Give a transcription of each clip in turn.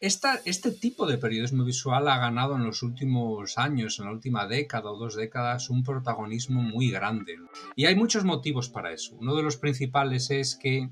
este tipo de periodismo visual ha ganado en los últimos años, en la última década o dos décadas, un protagonismo muy grande. Y hay muchos motivos para eso. Uno de los principales es que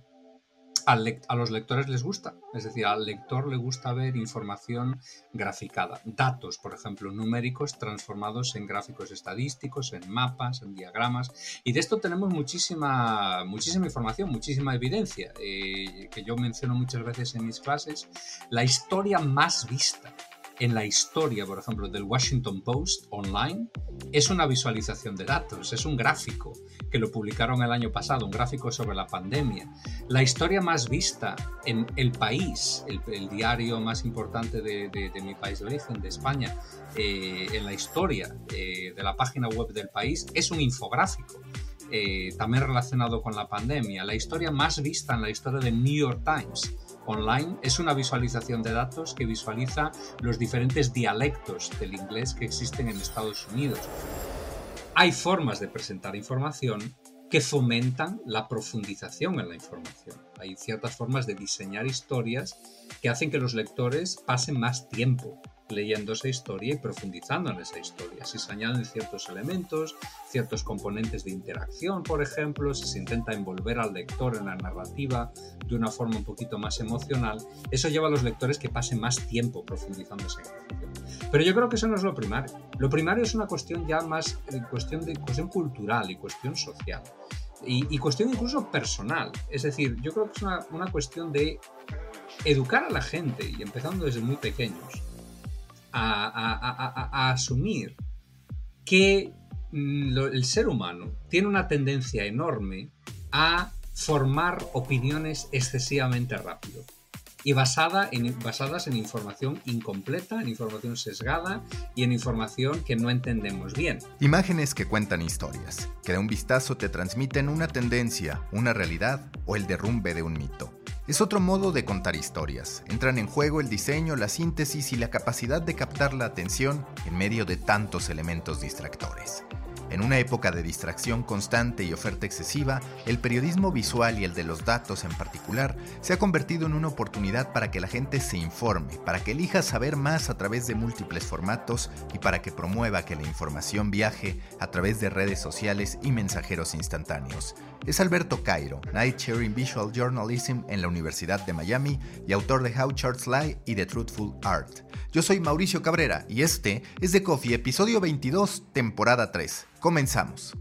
a los lectores les gusta, es decir, al lector le gusta ver información graficada, datos, por ejemplo, numéricos transformados en gráficos estadísticos, en mapas, en diagramas, y de esto tenemos muchísima, muchísima información, muchísima evidencia, eh, que yo menciono muchas veces en mis clases, la historia más vista en la historia, por ejemplo, del Washington Post online, es una visualización de datos, es un gráfico que lo publicaron el año pasado, un gráfico sobre la pandemia. La historia más vista en El País, el, diario más importante de, mi país de origen, de España, eh, en la historia eh, de la página web del país, es un infográfico. Eh, también relacionado con la pandemia. La historia más vista en la historia del New York Times online es una visualización de datos que visualiza los diferentes dialectos del inglés que existen en Estados Unidos. Hay formas de presentar información que fomentan la profundización en la información. Hay ciertas formas de diseñar historias que hacen que los lectores pasen más tiempo leyendo esa historia y profundizando en esa historia. Si se añaden ciertos elementos, ciertos componentes de interacción, por ejemplo, si se intenta envolver al lector en la narrativa de una forma un poquito más emocional, eso lleva a los lectores que pasen más tiempo profundizando esa información. Pero yo creo que eso no es lo primario. Lo primario es una cuestión ya más eh, cuestión de cuestión cultural y cuestión social. Y, cuestión incluso personal. Es decir, yo creo que es una, una cuestión de educar a la gente, y empezando desde muy pequeños, a, asumir que mm, el ser humano tiene una tendencia enorme a formar opiniones excesivamente rápido y basada en, basadas en información incompleta, en información sesgada y en información que no entendemos bien. Imágenes que cuentan historias, que de un vistazo te transmiten una tendencia, una realidad o el derrumbe de un mito. Es otro modo de contar historias. Entran en juego el diseño, la síntesis y la capacidad de captar la atención en medio de tantos elementos distractores. En una época de distracción constante y oferta excesiva, el periodismo visual y el de los datos en particular se ha convertido en una oportunidad para que la gente se informe, para que elija saber más a través de múltiples formatos y para que promueva que la información viaje a través de redes sociales y mensajeros instantáneos. Es Alberto Cairo, Night Chair in Visual Journalism en la Universidad de Miami y autor de How Charts Lie y The Truthful Art. Yo soy Mauricio Cabrera y este es The Coffee, episodio 22, temporada 3. Comenzamos.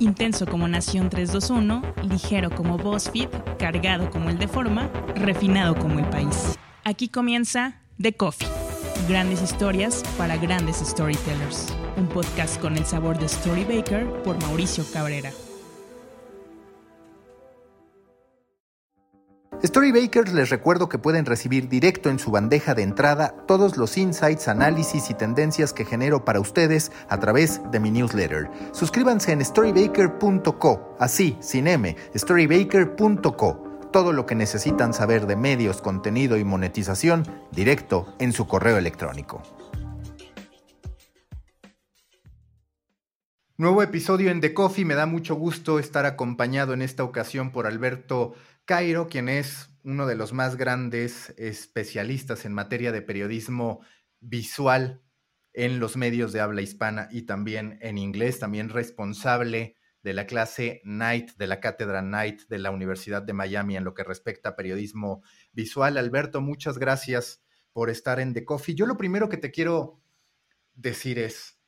Intenso como Nación 321, ligero como BuzzFeed, cargado como el de Forma, refinado como el país. Aquí comienza The Coffee. Grandes historias para grandes storytellers. Un podcast con el sabor de Storybaker por Mauricio Cabrera. Storybakers les recuerdo que pueden recibir directo en su bandeja de entrada todos los insights, análisis y tendencias que genero para ustedes a través de mi newsletter. Suscríbanse en storybaker.co, así, sin M, storybaker.co. Todo lo que necesitan saber de medios, contenido y monetización directo en su correo electrónico. Nuevo episodio en The Coffee. Me da mucho gusto estar acompañado en esta ocasión por Alberto Cairo, quien es uno de los más grandes especialistas en materia de periodismo visual en los medios de habla hispana y también en inglés, también responsable de la clase Knight, de la cátedra Knight de la Universidad de Miami en lo que respecta a periodismo visual. Alberto, muchas gracias por estar en The Coffee. Yo lo primero que te quiero decir es,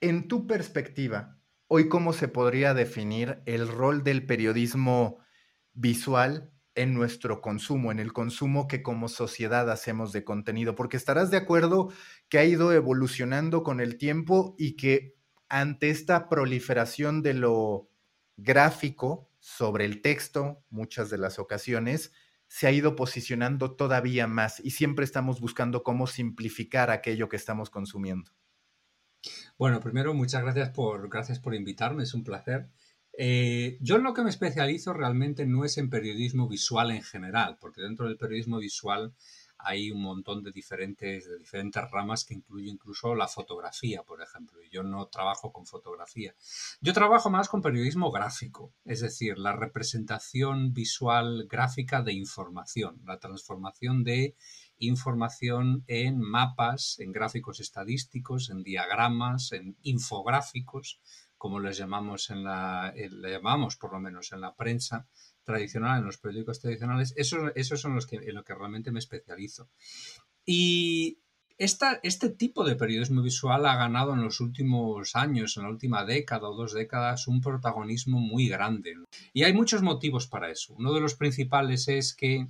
en tu perspectiva, hoy cómo se podría definir el rol del periodismo visual en nuestro consumo, en el consumo que como sociedad hacemos de contenido, porque estarás de acuerdo que ha ido evolucionando con el tiempo y que ante esta proliferación de lo gráfico sobre el texto, muchas de las ocasiones, se ha ido posicionando todavía más y siempre estamos buscando cómo simplificar aquello que estamos consumiendo. Bueno, primero, muchas gracias por, gracias por invitarme, es un placer. Eh, yo en lo que me especializo realmente no es en periodismo visual en general, porque dentro del periodismo visual hay un montón de diferentes, de diferentes ramas que incluye incluso la fotografía, por ejemplo. Yo no trabajo con fotografía. Yo trabajo más con periodismo gráfico, es decir, la representación visual gráfica de información, la transformación de información en mapas, en gráficos estadísticos, en diagramas, en infográficos, como les llamamos en la, le llamamos por lo menos en la prensa tradicional, en los periódicos tradicionales, esos, esos son los que, en lo que realmente me especializo. Y esta, este tipo de periodismo visual ha ganado en los últimos años, en la última década o dos décadas, un protagonismo muy grande. Y hay muchos motivos para eso. Uno de los principales es que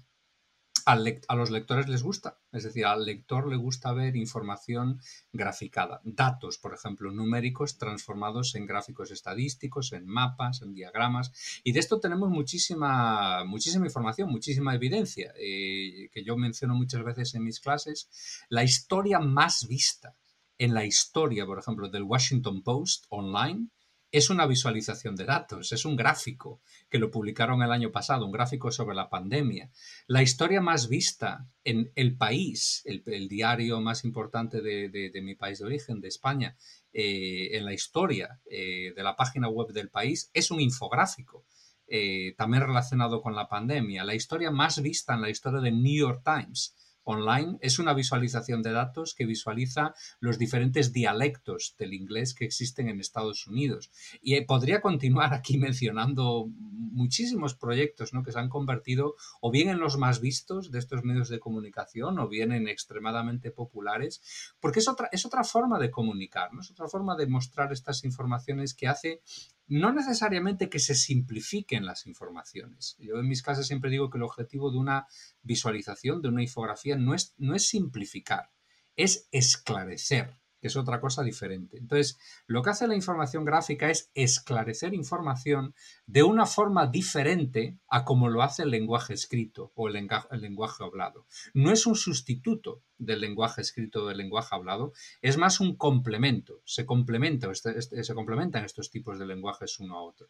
a los lectores les gusta, es decir, al lector le gusta ver información graficada, datos, por ejemplo, numéricos transformados en gráficos estadísticos, en mapas, en diagramas, y de esto tenemos muchísima, muchísima información, muchísima evidencia, eh, que yo menciono muchas veces en mis clases, la historia más vista en la historia, por ejemplo, del Washington Post online, es una visualización de datos, es un gráfico que lo publicaron el año pasado, un gráfico sobre la pandemia. La historia más vista en El País, el, diario más importante de, mi país de origen, de España, eh, en la historia eh, de la página web del país, es un infográfico. Eh, también relacionado con la pandemia. La historia más vista en la historia del New York Times online es una visualización de datos que visualiza los diferentes dialectos del inglés que existen en Estados Unidos. Y eh, podría continuar aquí mencionando muchísimos proyectos ¿no? que se han convertido o bien en los más vistos de estos medios de comunicación o bien en extremadamente populares, porque es otra, es otra forma de comunicar, ¿no? es otra forma de mostrar estas informaciones que hace no necesariamente que se simplifiquen las informaciones. Yo en mis clases siempre digo que el objetivo de una visualización, de una infografía, no es, no es simplificar, es esclarecer que es otra cosa diferente. Entonces, lo que hace la información gráfica es esclarecer información de una forma diferente a como lo hace el lenguaje escrito o el, lenguaje hablado. No es un sustituto del lenguaje escrito o del lenguaje hablado, es más un complemento. Se, complementa, este, este, se complementan estos tipos de lenguajes uno a otro.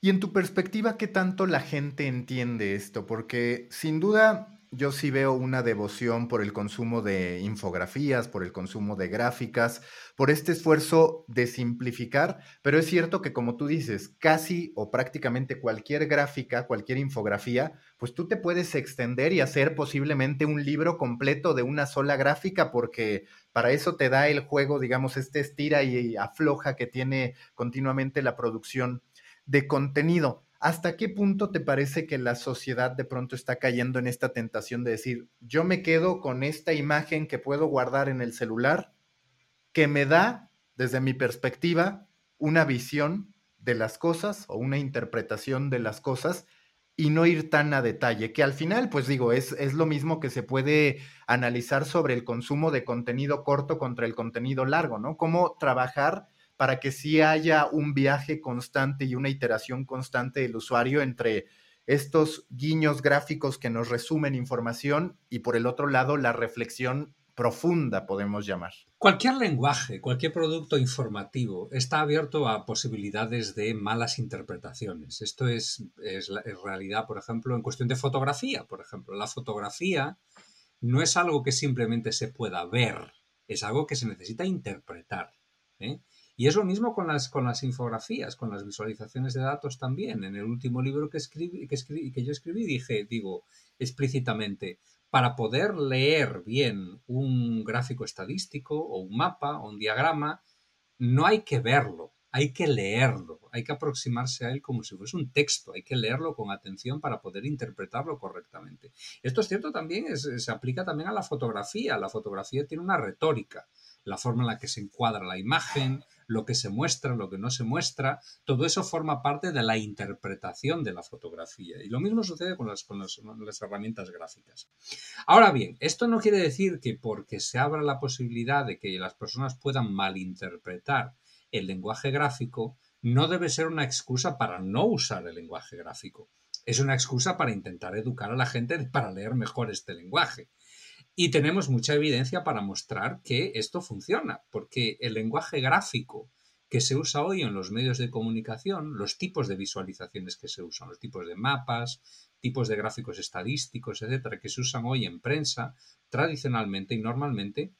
Y en tu perspectiva, ¿qué tanto la gente entiende esto? Porque sin duda yo sí veo una devoción por el consumo de infografías, por el consumo de gráficas, por este esfuerzo de simplificar, pero es cierto que como tú dices, casi o prácticamente cualquier gráfica, cualquier infografía, pues tú te puedes extender y hacer posiblemente un libro completo de una sola gráfica porque para eso te da el juego, digamos, este estira y afloja que tiene continuamente la producción de contenido. ¿Hasta qué punto te parece que la sociedad de pronto está cayendo en esta tentación de decir, yo me quedo con esta imagen que puedo guardar en el celular, que me da, desde mi perspectiva, una visión de las cosas o una interpretación de las cosas y no ir tan a detalle, que al final, pues digo, es, es lo mismo que se puede analizar sobre el consumo de contenido corto contra el contenido largo, ¿no? Cómo trabajar para que sí haya un viaje constante y una iteración constante del usuario entre estos guiños gráficos que nos resumen información y por el otro lado la reflexión profunda, podemos llamar. Cualquier lenguaje, cualquier producto informativo está abierto a posibilidades de malas interpretaciones. Esto es, es, realidad, por ejemplo, en cuestión de fotografía. Por ejemplo, la fotografía no es algo que simplemente se pueda ver, es algo que se necesita interpretar. ¿eh? Y es lo mismo con las, con las infografías, con las visualizaciones de datos también. En el último libro que, escribí, que, yo escribí dije, digo explícitamente, para poder leer bien un gráfico estadístico o un mapa o un diagrama, no hay que verlo, hay que leerlo, hay que aproximarse a él como si fuese un texto, hay que leerlo con atención para poder interpretarlo correctamente. Esto es cierto también, se aplica también a la fotografía. La fotografía tiene una retórica, la forma en la que se encuadra la imagen, lo que se muestra, lo que no se muestra, todo eso forma parte de la interpretación de la fotografía. Y lo mismo sucede con las, con las, herramientas gráficas. Ahora bien, esto no quiere decir que porque se abra la posibilidad de que las personas puedan malinterpretar el lenguaje gráfico, no debe ser una excusa para no usar el lenguaje gráfico. Es una excusa para intentar educar a la gente para leer mejor este lenguaje. Y tenemos mucha evidencia para mostrar que esto funciona, porque el lenguaje gráfico que se usa hoy en los medios de comunicación, los tipos de visualizaciones que se usan, los tipos de mapas, tipos de gráficos estadísticos, etcétera, que se usan hoy en prensa, tradicionalmente y normalmente,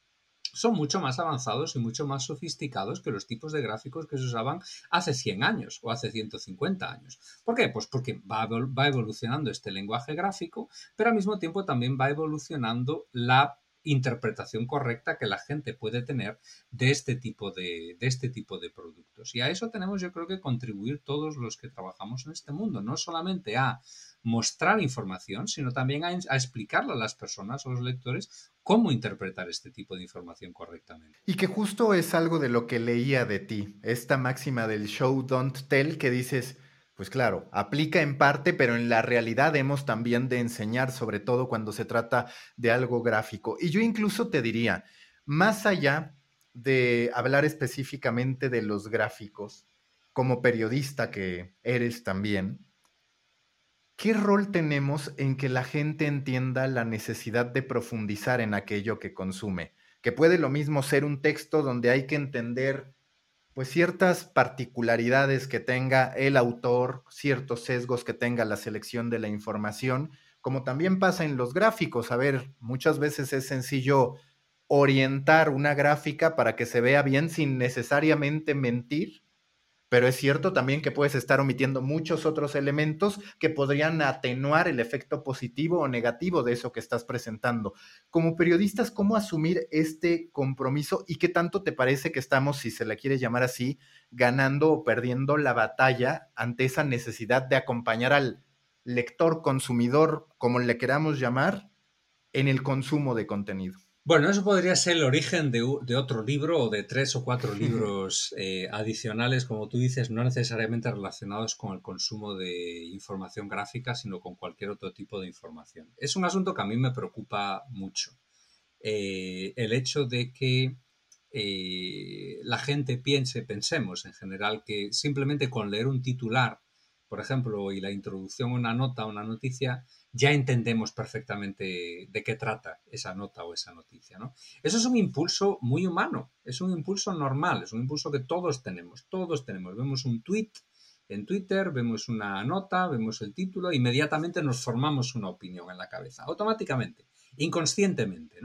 son mucho más avanzados y mucho más sofisticados que los tipos de gráficos que se usaban hace 100 años o hace 150 años. ¿Por qué? Pues porque va, evolucionando este lenguaje gráfico, pero al mismo tiempo también va evolucionando la interpretación correcta que la gente puede tener de este tipo de, de, este tipo de productos. Y a eso tenemos yo creo que contribuir todos los que trabajamos en este mundo, no solamente a mostrar información, sino también a, explicarle a las personas, a los lectores, cómo interpretar este tipo de información correctamente. Y que justo es algo de lo que leía de ti, esta máxima del show don't tell que dices, pues claro, aplica en parte, pero en la realidad hemos también de enseñar, sobre todo cuando se trata de algo gráfico. Y yo incluso te diría, más allá de hablar específicamente de los gráficos, como periodista que eres también, ¿Qué rol tenemos en que la gente entienda la necesidad de profundizar en aquello que consume? Que puede lo mismo ser un texto donde hay que entender pues ciertas particularidades que tenga el autor, ciertos sesgos que tenga la selección de la información, como también pasa en los gráficos. A ver, muchas veces es sencillo orientar una gráfica para que se vea bien sin necesariamente mentir pero es cierto también que puedes estar omitiendo muchos otros elementos que podrían atenuar el efecto positivo o negativo de eso que estás presentando. Como periodistas, ¿cómo asumir este compromiso y qué tanto te parece que estamos, si se le quiere llamar así, ganando o perdiendo la batalla ante esa necesidad de acompañar al lector, consumidor, como le queramos llamar, en el consumo de contenido? Bueno, eso podría ser el origen de, otro libro o de tres o cuatro libros eh, adicionales, como tú dices, no necesariamente relacionados con el consumo de información gráfica, sino con cualquier otro tipo de información. Es un asunto que a mí me preocupa mucho. Eh, el hecho de que eh, la gente piense, pensemos en general, que simplemente con leer un titular, por ejemplo, y la introducción a una nota, una noticia, ya entendemos perfectamente de qué trata esa nota o esa noticia. ¿no? Eso es un impulso muy humano, es un impulso normal, es un impulso que todos tenemos, todos tenemos. Vemos un tweet en Twitter, vemos una nota, vemos el título, inmediatamente nos formamos una opinión en la cabeza, automáticamente, inconscientemente.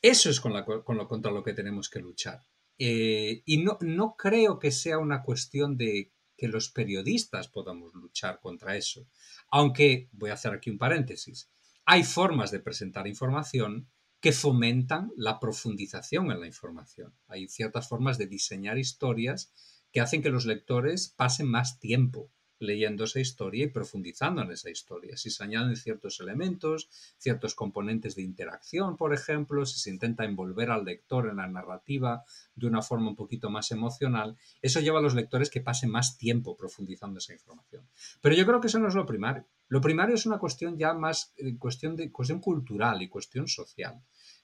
Eso es contra lo que tenemos que luchar. Eh, y no, no creo que sea una cuestión de que los periodistas podamos luchar contra eso. Aunque, voy a hacer aquí un paréntesis, hay formas de presentar información que fomentan la profundización en la información. Hay ciertas formas de diseñar historias que hacen que los lectores pasen más tiempo leyendo esa historia y profundizando en esa historia. Si se añaden ciertos elementos, ciertos componentes de interacción, por ejemplo, si se intenta envolver al lector en la narrativa de una forma un poquito más emocional, eso lleva a los lectores que pasen más tiempo profundizando esa información. Pero yo creo que eso no es lo primario. Lo primario es una cuestión ya más eh, cuestión de cuestión cultural y cuestión social.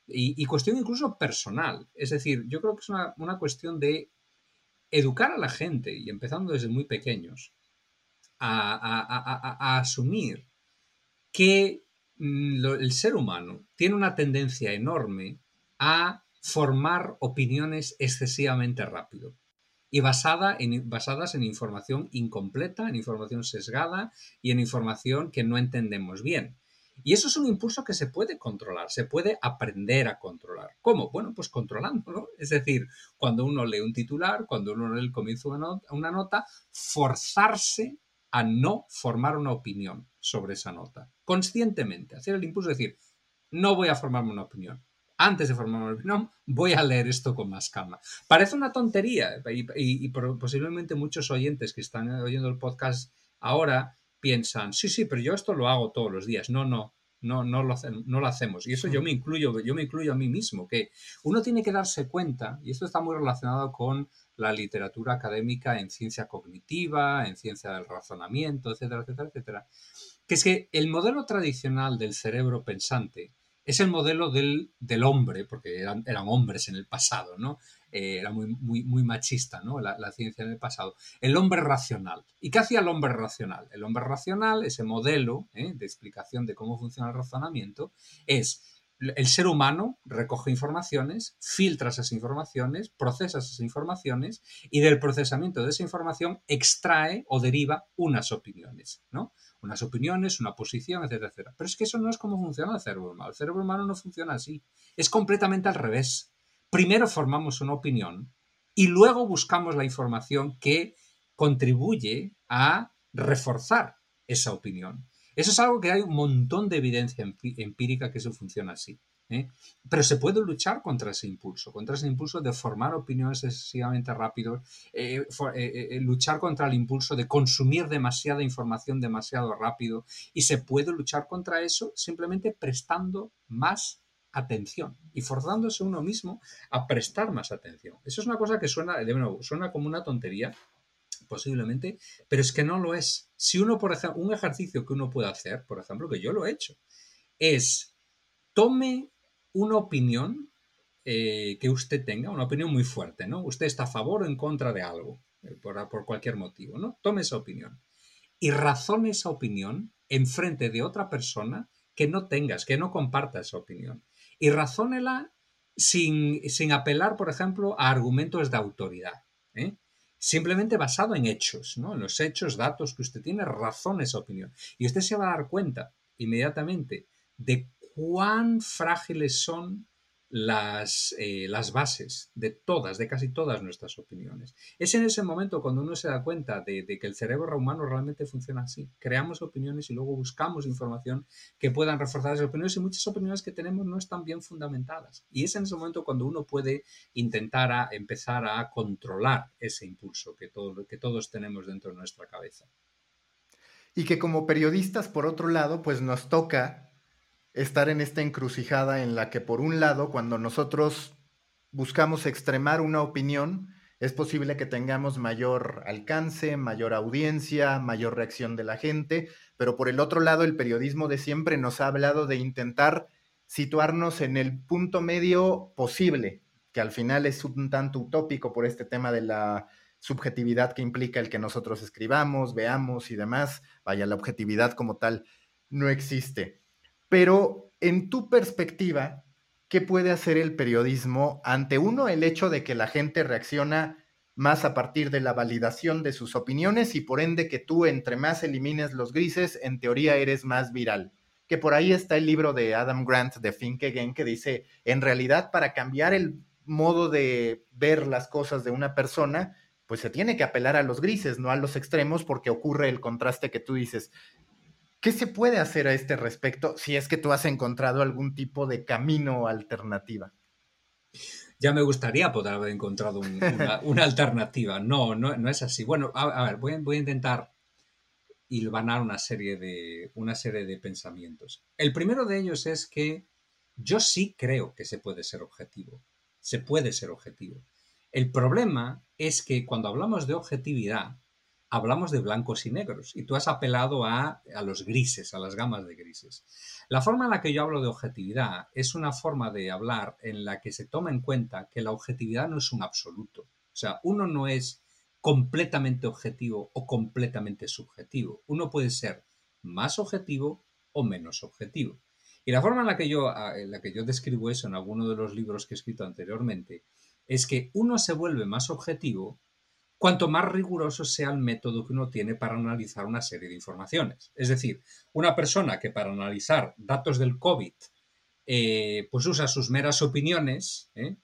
Y, cuestión incluso personal. Es decir, yo creo que es una, una cuestión de educar a la gente, y empezando desde muy pequeños, a, asumir que mm, el ser humano tiene una tendencia enorme a formar opiniones excesivamente rápido y basada en, basadas en información incompleta, en información sesgada y en información que no entendemos bien. Y eso es un impulso que se puede controlar, se puede aprender a controlar. ¿Cómo? Bueno, pues controlándolo. Es decir, cuando uno lee un titular, cuando uno lee el comienzo de una nota, forzarse a no formar una opinión sobre esa nota. Conscientemente, hacer el impulso de decir, no voy a formarme una opinión. Antes de formarme una opinión, voy a leer esto con más calma. Parece una tontería y, posiblemente muchos oyentes que están oyendo el podcast ahora piensan, sí, sí, pero yo esto lo hago todos los días. No, no, no, no, lo, no lo hacemos. Y eso yo me incluyo, yo me incluyo a mí mismo, que uno tiene que darse cuenta, y esto está muy relacionado con la literatura académica en ciencia cognitiva, en ciencia del razonamiento, etcétera, etcétera, etcétera, que es que el modelo tradicional del cerebro pensante es el modelo del, hombre, porque eran, eran, hombres en el pasado, ¿no? Eh, era muy, muy, machista, ¿no? La, la, ciencia en el pasado. El hombre racional. ¿Y qué hacía el hombre racional? El hombre racional, ese modelo ¿eh? de explicación de cómo funciona el razonamiento, es el ser humano recoge informaciones, filtra esas informaciones, procesa esas informaciones y del procesamiento de esa información extrae o deriva unas opiniones, ¿no? Unas opiniones, una posición, etcétera, etcétera. Pero es que eso no es como funciona el cerebro humano. El cerebro humano no funciona así. Es completamente al revés. Primero formamos una opinión y luego buscamos la información que contribuye a reforzar esa opinión. Eso es algo que hay un montón de evidencia empírica que eso funciona así. ¿eh? Pero se puede luchar contra ese impulso, contra ese impulso de formar opiniones excesivamente rápido, eh, eh, luchar contra el impulso de consumir demasiada información demasiado rápido. Y se puede luchar contra eso simplemente prestando más atención y forzándose uno mismo a prestar más atención. Eso es una cosa que suena, de suena como una tontería, posiblemente, pero es que no lo es. Si uno, por ejemplo, un ejercicio que uno puede hacer, por ejemplo, que yo lo he hecho, es tome una opinión eh, que usted tenga, una opinión muy fuerte, ¿no? Usted está a favor o en contra de algo, eh, por, por, cualquier motivo, ¿no? Tome esa opinión y razone esa opinión en frente de otra persona que no tengas, que no comparta esa opinión. Y razónela sin, sin apelar, por ejemplo, a argumentos de autoridad. ¿eh? simplemente basado en hechos, ¿no? En los hechos, datos que usted tiene, razón esa opinión. Y usted se va a dar cuenta inmediatamente de cuán frágiles son las, eh, las bases de todas, de casi todas nuestras opiniones. Es en ese momento cuando uno se da cuenta de, que el cerebro humano realmente funciona así. Creamos opiniones y luego buscamos información que puedan reforzar esas opiniones y muchas opiniones que tenemos no están bien fundamentadas. Y es en ese momento cuando uno puede intentar a empezar a controlar ese impulso que, todo, que todos tenemos dentro de nuestra cabeza. Y que como periodistas, por otro lado, pues nos toca estar en esta encrucijada en la que por un lado, cuando nosotros buscamos extremar una opinión, es posible que tengamos mayor alcance, mayor audiencia, mayor reacción de la gente, pero por el otro lado, el periodismo de siempre nos ha hablado de intentar situarnos en el punto medio posible, que al final es un tanto utópico por este tema de la subjetividad que implica el que nosotros escribamos, veamos y demás. Vaya, la objetividad como tal no existe. Pero en tu perspectiva, ¿qué puede hacer el periodismo ante uno el hecho de que la gente reacciona más a partir de la validación de sus opiniones y por ende que tú entre más elimines los grises, en teoría eres más viral? Que por ahí está el libro de Adam Grant de Think Again que dice, en realidad para cambiar el modo de ver las cosas de una persona, pues se tiene que apelar a los grises, no a los extremos, porque ocurre el contraste que tú dices. ¿Qué se puede hacer a este respecto si es que tú has encontrado algún tipo de camino o alternativa? Ya me gustaría poder haber encontrado una, alternativa. No, no, no, es así. Bueno, a, ver, voy, a intentar hilvanar una serie, de, una serie de pensamientos. El primero de ellos es que yo sí creo que se puede ser objetivo. Se puede ser objetivo. El problema es que cuando hablamos de objetividad, hablamos de blancos y negros y tú has apelado a, los grises, a las gamas de grises. La forma en la que yo hablo de objetividad es una forma de hablar en la que se toma en cuenta que la objetividad no es un absoluto. O sea, uno no es completamente objetivo o completamente subjetivo. Uno puede ser más objetivo o menos objetivo. Y la forma en la que yo, en la que yo describo eso en alguno de los libros que he escrito anteriormente es que uno se vuelve más objetivo cuanto más riguroso sea el método que uno tiene para analizar una serie de informaciones. Es decir, una persona que para analizar datos del COVID eh, pues usa sus meras opiniones, ¿eh?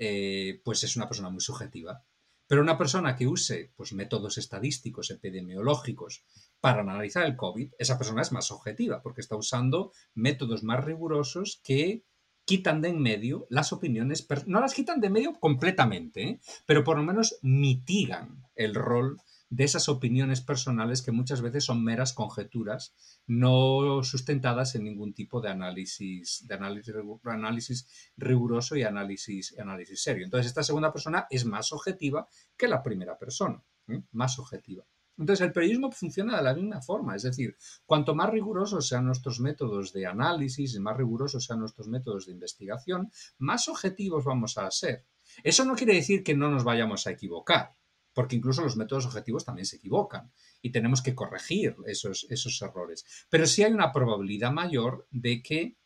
Eh, pues es una persona muy subjetiva. Pero una persona que use pues, métodos estadísticos, epidemiológicos, para analizar el COVID, esa persona es más objetiva, porque está usando métodos más rigurosos que quitan de en medio las opiniones, no las quitan de medio completamente, ¿eh? pero por lo menos mitigan el rol de esas opiniones personales que muchas veces son meras conjeturas, no sustentadas en ningún tipo de análisis, de análisis, análisis riguroso y análisis, análisis serio. Entonces, esta segunda persona es más objetiva que la primera persona, ¿eh? más objetiva. Entonces, el periodismo funciona de la misma forma, es decir, cuanto más rigurosos sean nuestros métodos de análisis y más rigurosos sean nuestros métodos de investigación, más objetivos vamos a ser. Eso no quiere decir que no nos vayamos a equivocar, porque incluso los métodos objetivos también se equivocan y tenemos que corregir esos, esos errores. Pero sí hay una probabilidad mayor de que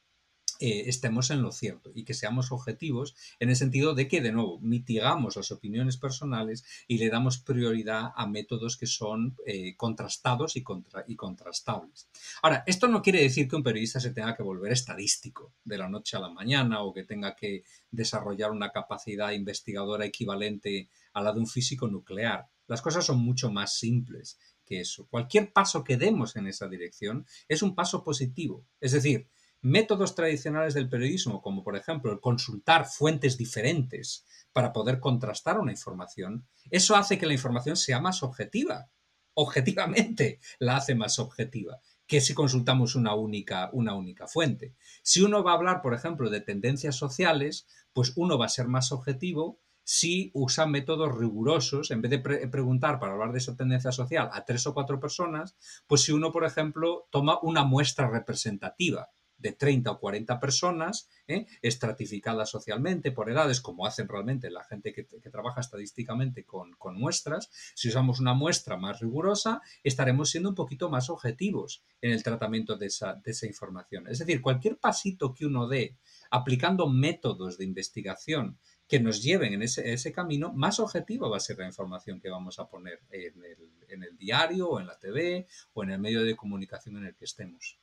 eh, estemos en lo cierto y que seamos objetivos en el sentido de que, de nuevo, mitigamos las opiniones personales y le damos prioridad a métodos que son eh, contrastados y, y contrastables. Ahora, esto no quiere decir que un periodista se tenga que volver estadístico de la noche a la mañana o que tenga que desarrollar una capacidad investigadora equivalente a la de un físico nuclear. Las cosas son mucho más simples que eso. Cualquier paso que demos en esa dirección es un paso positivo. Es decir, métodos tradicionales del periodismo, como por ejemplo el consultar fuentes diferentes para poder contrastar una información, eso hace que la información sea más objetiva. Objetivamente la hace más objetiva que si consultamos una única, una única fuente. Si uno va a hablar, por ejemplo, de tendencias sociales, pues uno va a ser más objetivo si usa métodos rigurosos, en vez de preguntar para hablar de esa tendencia social a tres o cuatro personas, pues si uno, por ejemplo, toma una muestra representativa de 30 o 40 personas, ¿eh? estratificadas socialmente por edades, como hacen realmente la gente que, trabaja estadísticamente con, muestras. Si usamos una muestra más rigurosa, estaremos siendo un poquito más objetivos en el tratamiento de esa, información. Es decir, cualquier pasito que uno dé aplicando métodos de investigación que nos lleven en ese, camino, más objetivo va a ser la información que vamos a poner en el, en el diario o en la TV o en el medio de comunicación en el que estemos.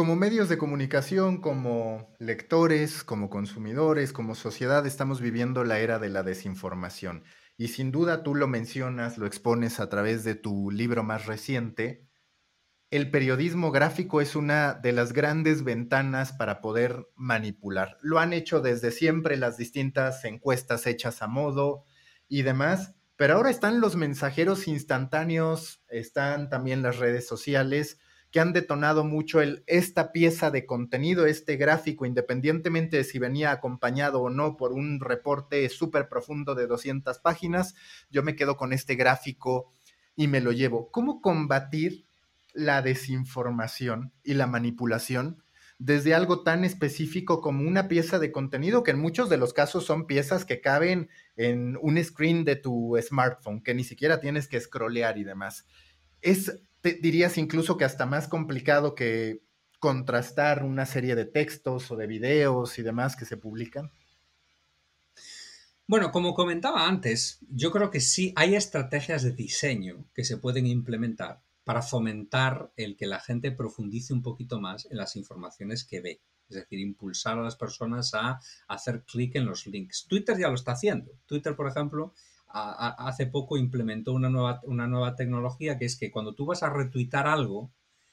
Como medios de comunicación, como lectores, como consumidores, como sociedad, estamos viviendo la era de la desinformación. Y sin duda tú lo mencionas, lo expones a través de tu libro más reciente. El periodismo gráfico es una de las grandes ventanas para poder manipular. Lo han hecho desde siempre las distintas encuestas hechas a modo y demás, pero ahora están los mensajeros instantáneos, están también las redes sociales que han detonado mucho el, esta pieza de contenido, este gráfico, independientemente de si venía acompañado o no por un reporte súper profundo de 200 páginas, yo me quedo con este gráfico y me lo llevo. ¿Cómo combatir la desinformación y la manipulación desde algo tan específico como una pieza de contenido que en muchos de los casos son piezas que caben en un screen de tu smartphone, que ni siquiera tienes que scrollear y demás? Es dirías incluso que hasta más complicado que contrastar una serie de textos o de videos y demás que se publican? Bueno, como comentaba antes, yo creo que sí hay estrategias de diseño que se pueden implementar para fomentar el que la gente profundice un poquito más en las informaciones que ve. Es decir, impulsar a las personas a hacer clic en los links. Twitter ya lo está haciendo. Twitter, por ejemplo, hace poco implementó una nueva, una nueva tecnología que es que cuando tú vas a retuitar algo,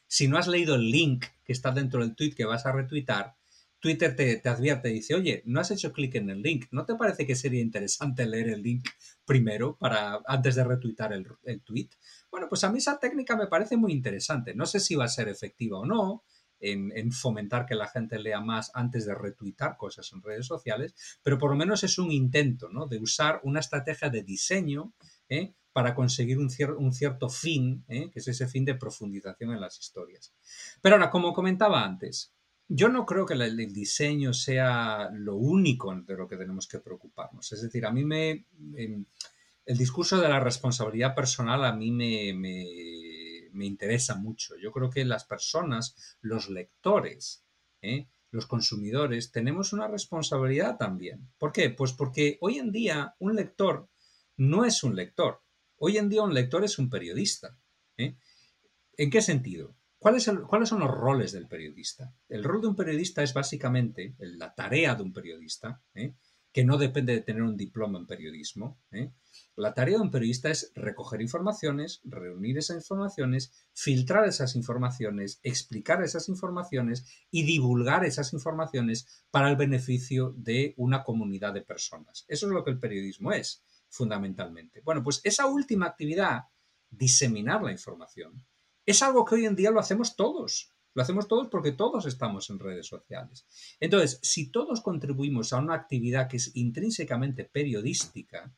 si no has leído el link que está dentro del tweet que vas a retuitar, Twitter te, te advierte, dice, oye, no has hecho clic en el link, ¿no te parece que sería interesante leer el link primero para, antes de retuitar el, el tweet? Bueno, pues a mí esa técnica me parece muy interesante. No sé si va a ser efectiva o no, en, fomentar que la gente lea más antes de retuitar cosas en redes sociales, pero por lo menos es un intento ¿no? de usar una estrategia de diseño ¿eh? para conseguir un, un cierto fin, ¿eh? que es ese fin de profundización en las historias. Pero ahora, como comentaba antes, yo no creo que el diseño sea lo único de lo que tenemos que preocuparnos. Es decir, a mí me... Em, el discurso de la responsabilidad personal a mí me me interesa mucho. Yo creo que las personas, los lectores, ¿eh? los consumidores, tenemos una responsabilidad también. ¿Por qué? Pues porque hoy en día un lector no es un lector. Hoy en día un lector es un periodista. ¿eh? ¿En qué sentido? ¿Cuáles son los roles del periodista? El rol de un periodista es básicamente la tarea de un periodista, ¿eh? Que no depende de tener un diploma en periodismo, la tarea de un periodista es recoger informaciones, reunir esas informaciones, filtrar esas informaciones, explicar esas informaciones y divulgar esas informaciones para el beneficio de una comunidad de personas. Eso es lo que el periodismo es, fundamentalmente. Bueno, pues esa última actividad, diseminar la información, es algo que hoy en día lo hacemos todos. Lo hacemos todos porque todos estamos en redes sociales. Entonces, si todos contribuimos a una actividad que es intrínsecamente periodística,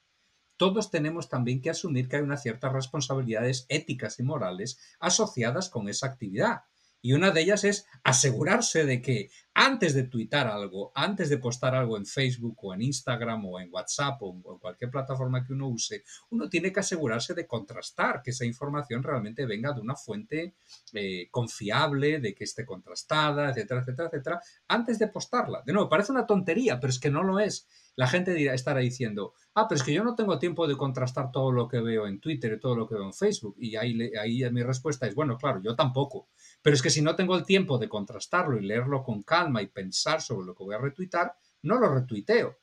todos tenemos también que asumir que hay unas ciertas responsabilidades éticas y morales asociadas con esa actividad. Y una de ellas es asegurarse de que antes de tuitar algo, antes de postar algo en Facebook o en Instagram o en WhatsApp o en cualquier plataforma que uno use, uno tiene que asegurarse de contrastar que esa información realmente venga de una fuente eh, confiable, de que esté contrastada, etcétera, etcétera, etcétera, antes de postarla. De nuevo, parece una tontería, pero es que no lo es. La gente dirá, estará diciendo, ah, pero es que yo no tengo tiempo de contrastar todo lo que veo en Twitter y todo lo que veo en Facebook. Y ahí, ahí mi respuesta es, bueno, claro, yo tampoco. Pero es que si no tengo el tiempo de contrastarlo y leerlo con calma y pensar sobre lo que voy a retuitar, no lo retuiteo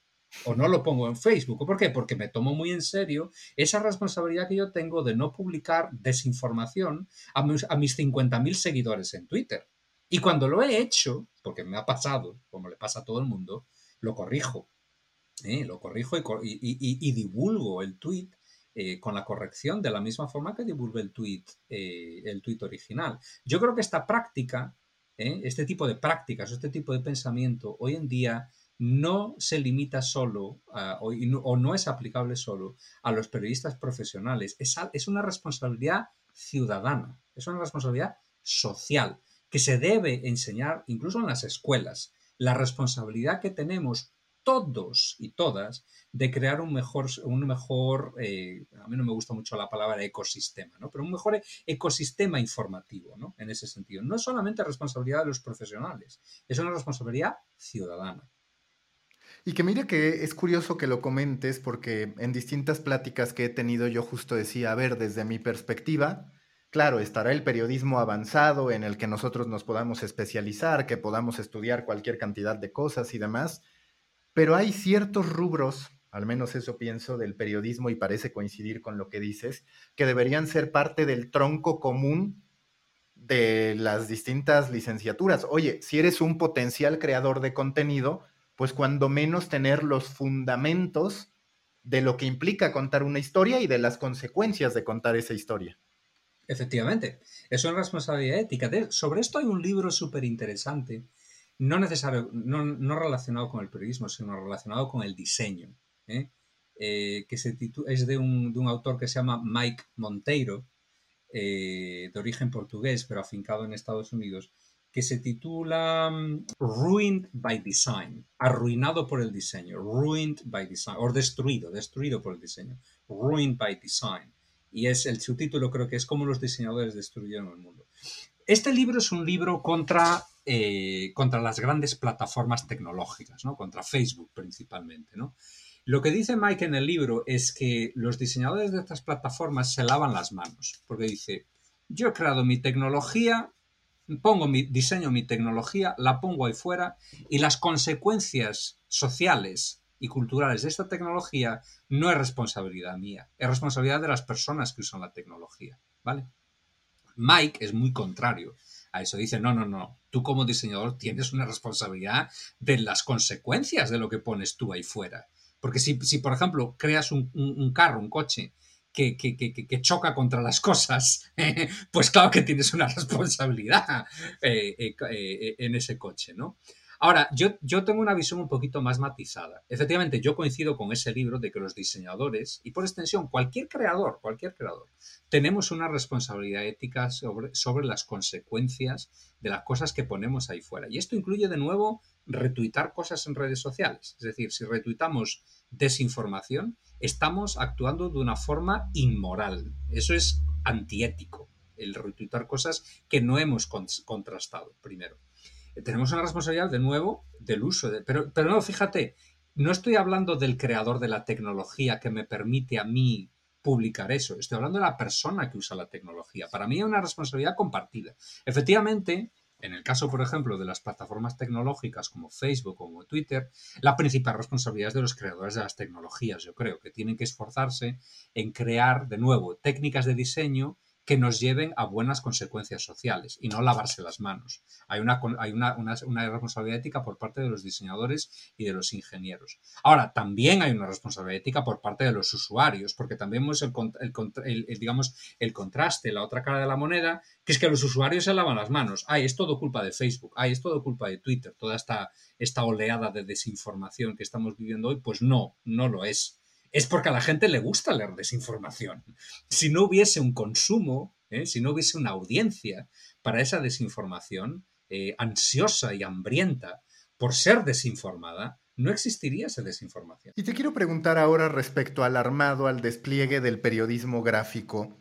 o no lo pongo en Facebook. ¿Por qué? Porque me tomo muy en serio esa responsabilidad que yo tengo de no publicar desinformación a mis, a mis 50.000 seguidores en Twitter. Y cuando lo he hecho, porque me ha pasado, como le pasa a todo el mundo, lo corrijo. ¿eh? Lo corrijo y, divulgo el tweet eh, con la corrección de la misma forma que divulgo el tweet, eh, el tweet original. Yo creo que esta práctica, este tipo de prácticas, este tipo de pensamiento, hoy en día no se limita solo o, no, es aplicable solo a los periodistas profesionales, es, es una responsabilidad ciudadana, es una responsabilidad social que se debe enseñar incluso en las escuelas. La responsabilidad que tenemos todos y todas de crear un mejor, un mejor eh, a mí no me gusta mucho la palabra ecosistema, ¿no? pero un mejor ecosistema informativo ¿no? en ese sentido. No es solamente responsabilidad de los profesionales, es una responsabilidad ciudadana. Y que mira que es curioso que lo comentes porque en distintas pláticas que he tenido yo justo decía, a ver, desde mi perspectiva, claro, estará el periodismo avanzado en el que nosotros nos podamos especializar, que podamos estudiar cualquier cantidad de cosas y demás, pero hay ciertos rubros, al menos eso pienso, del periodismo y parece coincidir con lo que dices, que deberían ser parte del tronco común de las distintas licenciaturas. Oye, si eres un potencial creador de contenido, pues cuando menos tener los fundamentos de lo que implica contar una historia y de las consecuencias de contar esa historia. Efectivamente, es una responsabilidad ética. sobre esto hay un libro súper interesante no necesario, no, relacionado con el periodismo, sino relacionado con el diseño, ¿eh? Eh, que se es de un, de un, autor que se llama Mike Monteiro, eh, de origen portugués, pero afincado en Estados Unidos, que se titula mm, Ruined by Design, arruinado por el diseño, ruined by design, o destruido, destruido por el diseño, ruined by design. Y es el subtítulo creo que es como los diseñadores destruyeron el mundo. Este libro es un libro contra eh, contra las grandes plataformas tecnológicas, ¿no? contra Facebook principalmente. ¿no? Lo que dice Mike en el libro es que los diseñadores de estas plataformas se lavan las manos, porque dice, yo he creado mi tecnología, pongo mi diseño, mi tecnología, la pongo ahí fuera y las consecuencias sociales y culturales de esta tecnología no es responsabilidad mía, es responsabilidad de las personas que usan la tecnología, ¿vale? Mike es muy contrario a eso. Dice, no, no, no, tú como diseñador tienes una responsabilidad de las consecuencias de lo que pones tú ahí fuera. Porque si, por ejemplo, creas un, carro, un coche, que, que, choca contra las cosas, pues claro que tienes una responsabilidad eh, eh, eh, en ese coche, ¿no? Ahora, yo, yo tengo una visión un poquito más matizada. Efectivamente, yo coincido con ese libro de que los diseñadores, y por extensión cualquier creador, cualquier creador, tenemos una responsabilidad ética sobre, sobre las consecuencias de las cosas que ponemos ahí fuera. Y esto incluye de nuevo retuitar cosas en redes sociales. Es decir, si retuitamos desinformación, estamos actuando de una forma inmoral. Eso es antiético, el retuitar cosas que no hemos contrastado primero tenemos una responsabilidad de nuevo del uso. De, pero, pero no, fíjate, no estoy hablando del creador de la tecnología que me permite a mí publicar eso. Estoy hablando de la persona que usa la tecnología. Para mí es una responsabilidad compartida. Efectivamente, en el caso, por ejemplo, de las plataformas tecnológicas como Facebook o Twitter, la principal responsabilidad es de los creadores de las tecnologías, yo creo, que tienen que esforzarse en crear, de nuevo, técnicas de diseño que nos lleven a buenas consecuencias sociales y no lavarse las manos. Hay una, hay una, responsabilidad ética por parte de los diseñadores y de los ingenieros. Ahora, también hay una responsabilidad ética por parte de los usuarios, porque también vemos el, el, digamos, el contraste, la otra cara de la moneda, que es que los usuarios se lavan las manos. Ay, es todo culpa de Facebook, ay, es todo culpa de Twitter, toda esta, esta oleada de desinformación que estamos viviendo hoy, pues no, no lo es es porque a la gente le gusta leer desinformación. Si no hubiese un consumo, ¿eh? si no hubiese una audiencia para esa desinformación eh, ansiosa y hambrienta por ser desinformada, no existiría esa desinformación. Y te quiero preguntar ahora respecto al armado, al despliegue del periodismo gráfico.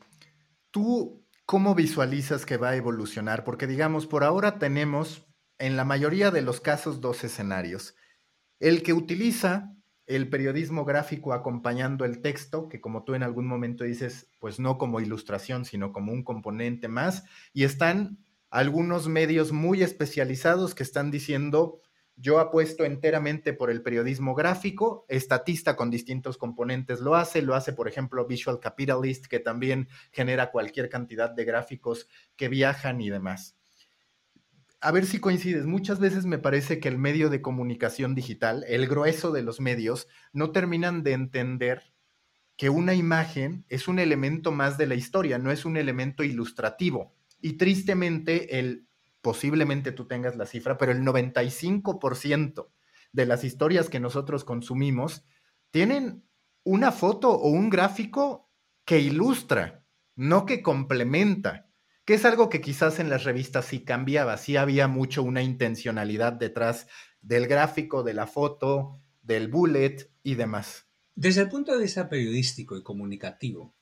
¿Tú cómo visualizas que va a evolucionar? Porque digamos, por ahora tenemos en la mayoría de los casos dos escenarios. El que utiliza el periodismo gráfico acompañando el texto, que como tú en algún momento dices, pues no como ilustración, sino como un componente más, y están algunos medios muy especializados que están diciendo, yo apuesto enteramente por el periodismo gráfico, estatista con distintos componentes lo hace, lo hace por ejemplo Visual Capitalist, que también genera cualquier cantidad de gráficos que viajan y demás. A ver si coincides, muchas veces me parece que el medio de comunicación digital, el grueso de los medios, no terminan de entender que una imagen es un elemento más de la historia, no es un elemento ilustrativo. Y tristemente el posiblemente tú tengas la cifra, pero el 95% de las historias que nosotros consumimos tienen una foto o un gráfico que ilustra, no que complementa, que es algo que quizás en las revistas sí cambiaba, sí había mucho una intencionalidad detrás del gráfico, de la foto, del bullet y demás. Desde el punto de vista periodístico y comunicativo,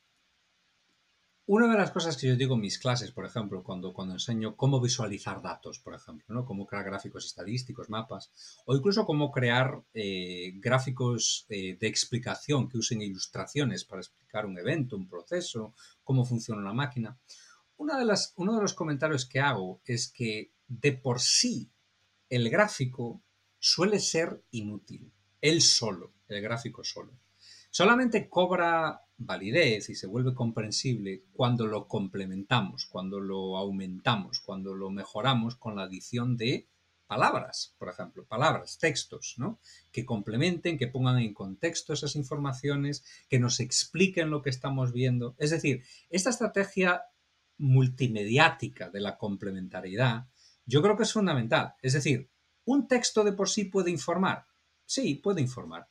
una de las cosas que yo digo en mis clases, por ejemplo, cuando, cuando enseño cómo visualizar datos, por ejemplo, ¿no? cómo crear gráficos estadísticos, mapas, o incluso cómo crear eh, gráficos eh, de explicación que usen ilustraciones para explicar un evento, un proceso, cómo funciona una máquina. Una de las, uno de los comentarios que hago es que de por sí el gráfico suele ser inútil, él solo, el gráfico solo. Solamente cobra validez y se vuelve comprensible cuando lo complementamos, cuando lo aumentamos, cuando lo mejoramos con la adición de palabras, por ejemplo, palabras, textos, ¿no? Que complementen, que pongan en contexto esas informaciones, que nos expliquen lo que estamos viendo. Es decir, esta estrategia multimediática de la complementariedad, yo creo que es fundamental. Es decir, un texto de por sí puede informar. Sí, puede informar.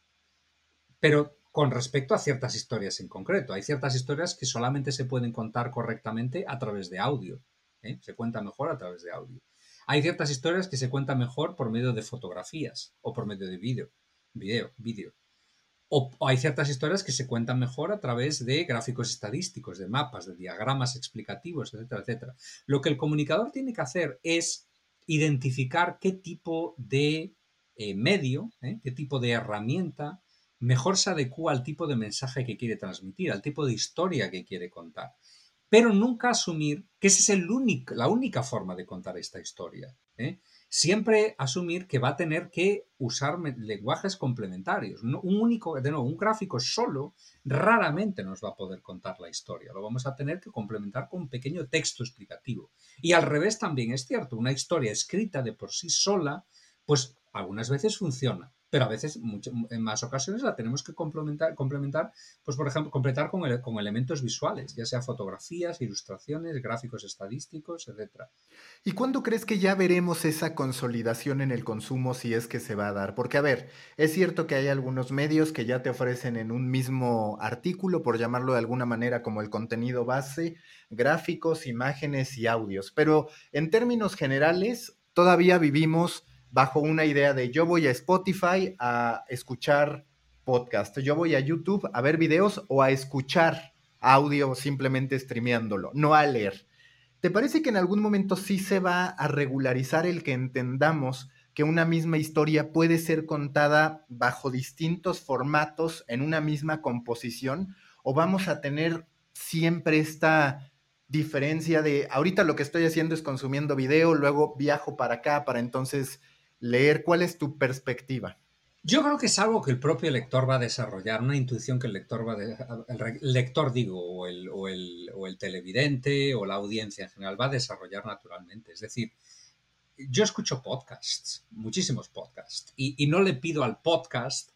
Pero con respecto a ciertas historias en concreto. Hay ciertas historias que solamente se pueden contar correctamente a través de audio. ¿eh? Se cuenta mejor a través de audio. Hay ciertas historias que se cuentan mejor por medio de fotografías o por medio de vídeo. Video, vídeo. O hay ciertas historias que se cuentan mejor a través de gráficos estadísticos, de mapas, de diagramas explicativos, etcétera, etcétera. Lo que el comunicador tiene que hacer es identificar qué tipo de eh, medio, ¿eh? qué tipo de herramienta mejor se adecua al tipo de mensaje que quiere transmitir, al tipo de historia que quiere contar. Pero nunca asumir que esa es la única forma de contar esta historia. ¿eh? Siempre asumir que va a tener que usar lenguajes complementarios. un único, de nuevo, un gráfico solo raramente nos va a poder contar la historia. Lo vamos a tener que complementar con un pequeño texto explicativo. Y al revés también es cierto. Una historia escrita de por sí sola, pues algunas veces funciona, pero a veces, en más ocasiones, la tenemos que complementar, pues por ejemplo, completar con, con elementos visuales, ya sea fotografías, ilustraciones, gráficos estadísticos, etc. ¿Y cuándo crees que ya veremos esa consolidación en el consumo si es que se va a dar? Porque, a ver, es cierto que hay algunos medios que ya te ofrecen en un mismo artículo, por llamarlo de alguna manera, como el contenido base, gráficos, imágenes y audios, pero en términos generales, todavía vivimos bajo una idea de yo voy a Spotify a escuchar podcast, yo voy a YouTube a ver videos o a escuchar audio simplemente streameándolo, no a leer. ¿Te parece que en algún momento sí se va a regularizar el que entendamos que una misma historia puede ser contada bajo distintos formatos en una misma composición? ¿O vamos a tener siempre esta diferencia de ahorita lo que estoy haciendo es consumiendo video, luego viajo para acá para entonces leer. ¿Cuál es tu perspectiva? Yo creo que es algo que el propio lector va a desarrollar, una intuición que el lector va a, el lector digo, o el, o, el, o el televidente o la audiencia en general va a desarrollar naturalmente. Es decir, yo escucho podcasts, muchísimos podcasts, y, y, no le pido al podcast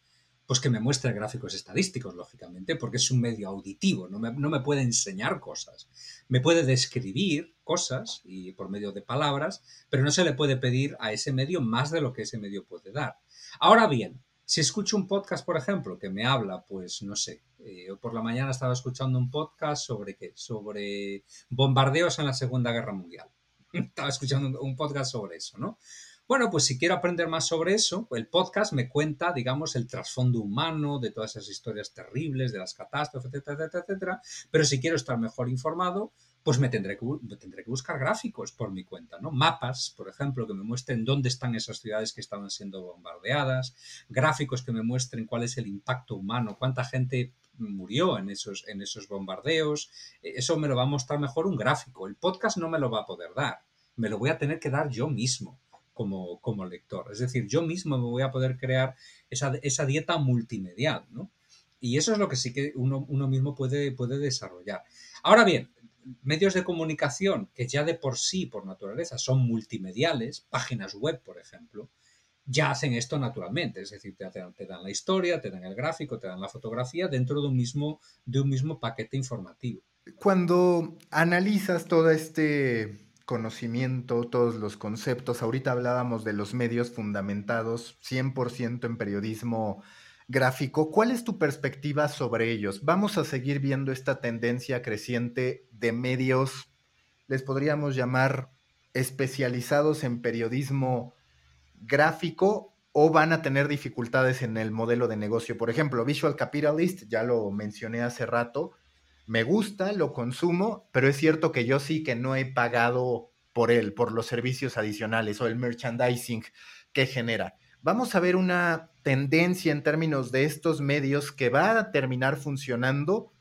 pues que me muestre gráficos estadísticos, lógicamente, porque es un medio auditivo, no me, no me puede enseñar cosas. Me puede describir cosas y por medio de palabras, pero no se le puede pedir a ese medio más de lo que ese medio puede dar. Ahora bien, si escucho un podcast, por ejemplo, que me habla, pues no sé, eh, por la mañana estaba escuchando un podcast sobre qué, sobre bombardeos en la Segunda Guerra Mundial. Estaba escuchando un podcast sobre eso, ¿no? Bueno, pues si quiero aprender más sobre eso, el podcast me cuenta, digamos, el trasfondo humano de todas esas historias terribles, de las catástrofes, etcétera, etcétera, etcétera. Pero si quiero estar mejor informado, pues me tendré, que, buscar gráficos por mi cuenta, ¿no? Mapas, por ejemplo, que me muestren dónde están esas ciudades que estaban siendo bombardeadas, gráficos que me muestren cuál es el impacto humano, cuánta gente murió en esos, en esos bombardeos. E, eso me lo va a mostrar mejor un gráfico. El podcast no me lo va a poder dar. Me lo voy a tener que dar yo mismo como, lector. Es decir, yo mismo me voy a poder crear esa, dieta multimedial, ¿no? Y eso es lo que sí que uno, mismo puede, puede desarrollar. Ahora bien, medios de comunicación que ya de por sí, por naturaleza, son multimediales, páginas web, por ejemplo, ya hacen esto naturalmente, es decir, te, te, dan la historia, te dan el gráfico, te dan la fotografía dentro de un mismo, de un mismo paquete informativo. Cuando analizas todo este conocimiento, todos los conceptos. Ahorita hablábamos de los medios fundamentados 100% en periodismo gráfico. ¿Cuál es tu perspectiva sobre ellos? ¿Vamos a seguir viendo esta tendencia creciente de medios, les podríamos llamar especializados en periodismo gráfico o van a tener dificultades en el modelo de negocio? Por ejemplo, Visual Capitalist, ya lo mencioné hace rato, me gusta, lo consumo, pero es cierto que yo sí que no he pagado por él, por los servicios adicionales o el merchandising que genera. Vamos a ver una tendencia en términos de estos medios que va a terminar funcionando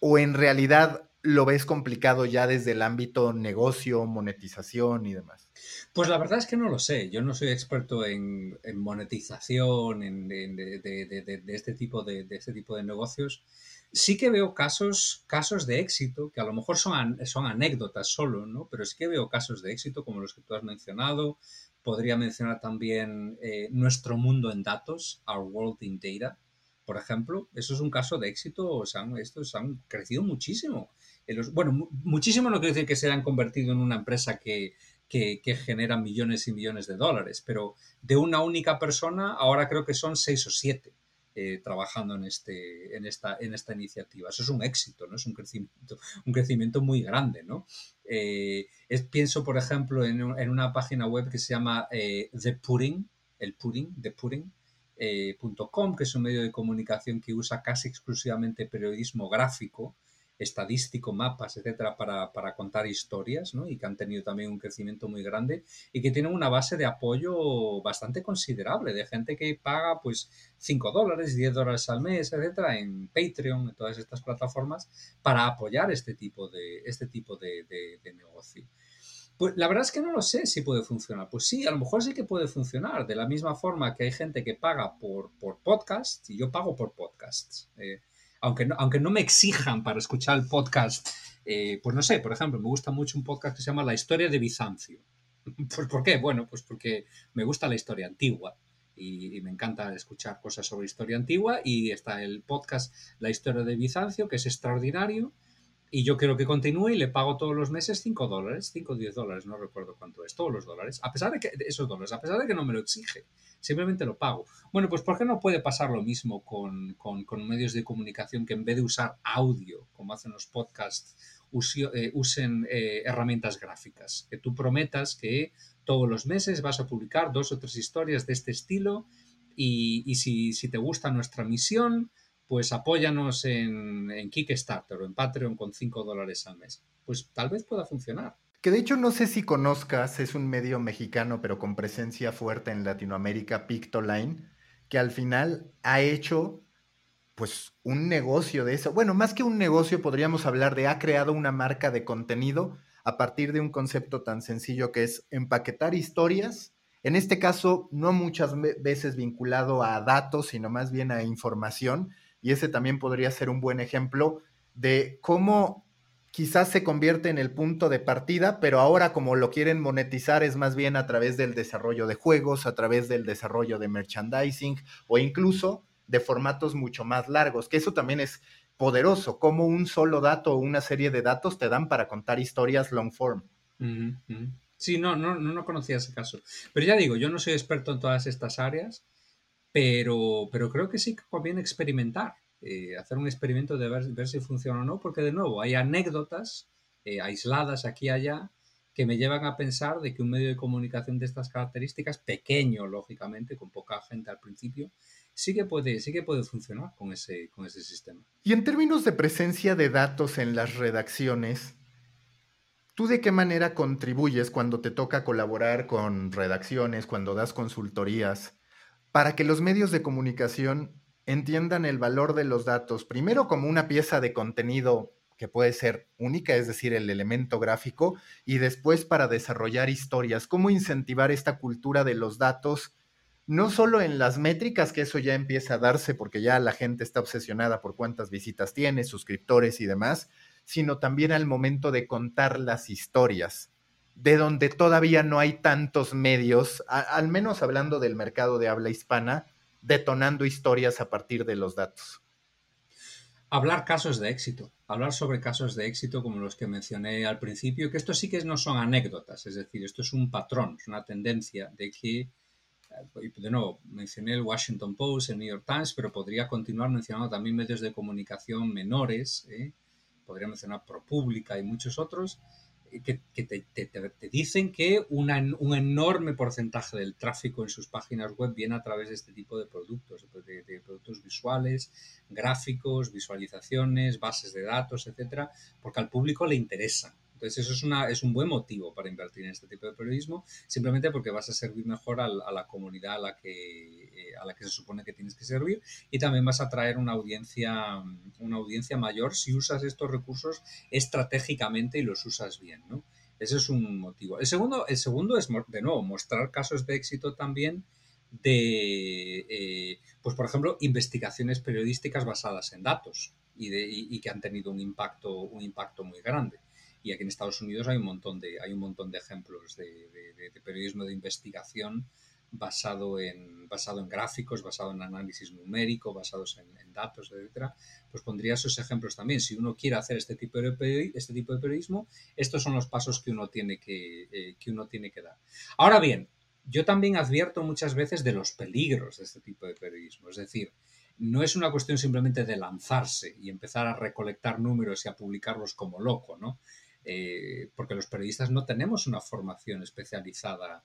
o en realidad lo ves complicado ya desde el ámbito negocio, monetización y demás? Pues la verdad es que no lo sé. Yo no soy experto en, monetización, en, de, este tipo de, este tipo de negocios sí que veo casos, casos de éxito, que a lo mejor son, son anécdotas solo, ¿no? Pero sí que veo casos de éxito como los que tú has mencionado. Podría mencionar también eh, Nuestro Mundo en Datos, Our World in Data, por ejemplo. Eso es un caso de éxito. estos han crecido muchísimo. bueno, muchísimo no quiere decir que se hayan convertido en una empresa que, genera millones y millones de dólares, pero de una única persona ahora creo que son seis o siete. Eh, trabajando en, este, en, esta, en esta iniciativa. Eso es un éxito, ¿no? Es un crecimiento, un crecimiento muy grande, ¿no? Eh, pienso, por ejemplo, en, una página web que se llama eh, The Pudding, el Pudding, The Pudding, que es un medio de comunicación que usa casi exclusivamente periodismo gráfico estadístico, mapas, etcétera, para, para, contar historias, ¿no? Y que han tenido también un crecimiento muy grande y que tienen una base de apoyo bastante considerable de gente que paga, pues, 5 dólares, 10 dólares al mes, etcétera, en Patreon, en todas estas plataformas, para apoyar este tipo de, este tipo de, de, negocio. Pues la verdad es que no lo sé si puede funcionar. Pues sí, a lo mejor sí que puede funcionar. De la misma forma que hay gente que paga por, por podcasts y yo pago por podcasts. Eh, aunque no, aunque no me exijan para escuchar el podcast, eh, pues no sé, por ejemplo, me gusta mucho un podcast que se llama La historia de Bizancio. ¿Pues por qué? Bueno, pues porque me gusta la historia antigua y, me encanta escuchar cosas sobre historia antigua y está el podcast La historia de Bizancio, que es extraordinario y yo quiero que continúe y le pago todos los meses 5 dólares, 5 o 10 dólares, no recuerdo cuánto es, todos los dólares, a pesar de que esos dólares, a pesar de que no me lo exige, simplemente lo pago. Bueno, pues ¿por qué no puede pasar lo mismo con, con, medios de comunicación que en vez de usar audio, como hacen los podcasts, eh, usen eh, herramientas gráficas? Que tú prometas que todos los meses vas a publicar dos o tres historias de este estilo y, y si, si te gusta nuestra misión, pues apóyanos en, Kickstarter o en Patreon con 5 dólares al mes. Pues tal vez pueda funcionar. Que de hecho no sé si conozcas, es un medio mexicano pero con presencia fuerte en Latinoamérica, Pictoline, que al final ha hecho pues un negocio de eso. Bueno, más que un negocio podríamos hablar de ha creado una marca de contenido a partir de un concepto tan sencillo que es empaquetar historias en este caso, no muchas veces vinculado a datos, sino más bien a información, y ese también podría ser un buen ejemplo de cómo quizás se convierte en el punto de partida, pero ahora como lo quieren monetizar es más bien a través del desarrollo de juegos, a través del desarrollo de merchandising o incluso de formatos mucho más largos, que eso también es poderoso, como un solo dato o una serie de datos te dan para contar historias long form. Sí, no, no, no, conocía ese caso. Pero ya digo, yo no soy experto en todas estas áreas pero, pero creo que sí que conviene experimentar, eh, hacer un experimento de ver, si funciona o no, porque de nuevo hay anécdotas eh, aisladas aquí y allá que me llevan a pensar de que un medio de comunicación de estas características, pequeño, lógicamente, con poca gente al principio, sí que puede, sí que puede funcionar con ese, con ese sistema. Y en términos de presencia de datos en las redacciones, ¿tú de qué manera contribuyes cuando te toca colaborar con redacciones, cuando das consultorías, para que los medios de comunicación entiendan el valor de los datos, primero como una pieza de contenido que puede ser única, es decir, el elemento gráfico, y después para desarrollar historias, cómo incentivar esta cultura de los datos, no solo en las métricas, que eso ya empieza a darse porque ya la gente está obsesionada por cuántas visitas tiene, suscriptores y demás, sino también al momento de contar las historias, de donde todavía no hay tantos medios, al menos hablando del mercado de habla hispana, detonando historias a partir de los datos. Hablar casos de éxito, hablar sobre casos de éxito como los que mencioné al principio, que esto sí que no son anécdotas, es decir, esto es un patrón, es una tendencia de que, eh, de nuevo, mencioné el Washington Post, el New York Times, pero podría continuar mencionando también medios de comunicación menores, ¿eh? podría mencionar ProPublica y muchos otros, que, te, dicen que un enorme porcentaje del tráfico en sus páginas web viene a través de este tipo de productos, de, productos visuales, gráficos, visualizaciones, bases de datos, etcétera, porque al público le interesa. Entonces, eso es, un buen motivo para invertir en este tipo de periodismo, simplemente porque vas a servir mejor a, la comunidad a la, que, eh, a la que se supone que tienes que servir y también vas a atraer una audiencia, una audiencia mayor si usas estos recursos estratégicamente y los usas bien. ¿no? Ese es un motivo. El segundo, el segundo es, de nuevo, mostrar casos de éxito también de, eh, pues por ejemplo, investigaciones periodísticas basadas en datos y, y que han tenido un impacto, un impacto muy grande y aquí en Estados Unidos hay un montón de, hay un montón de ejemplos de, periodismo de investigación basado en, basado en gráficos, basado en análisis numérico, basados en, datos, etcétera, pues pondría esos ejemplos también. Si uno quiere hacer este tipo de, este tipo de periodismo, estos son los pasos que uno, tiene que, eh, que uno tiene que dar. Ahora bien, yo también advierto muchas veces de los peligros de este tipo de periodismo. Es decir, no es una cuestión simplemente de lanzarse y empezar a recolectar números y a publicarlos como loco, ¿no? Eh, porque los periodistas no tenemos una formación especializada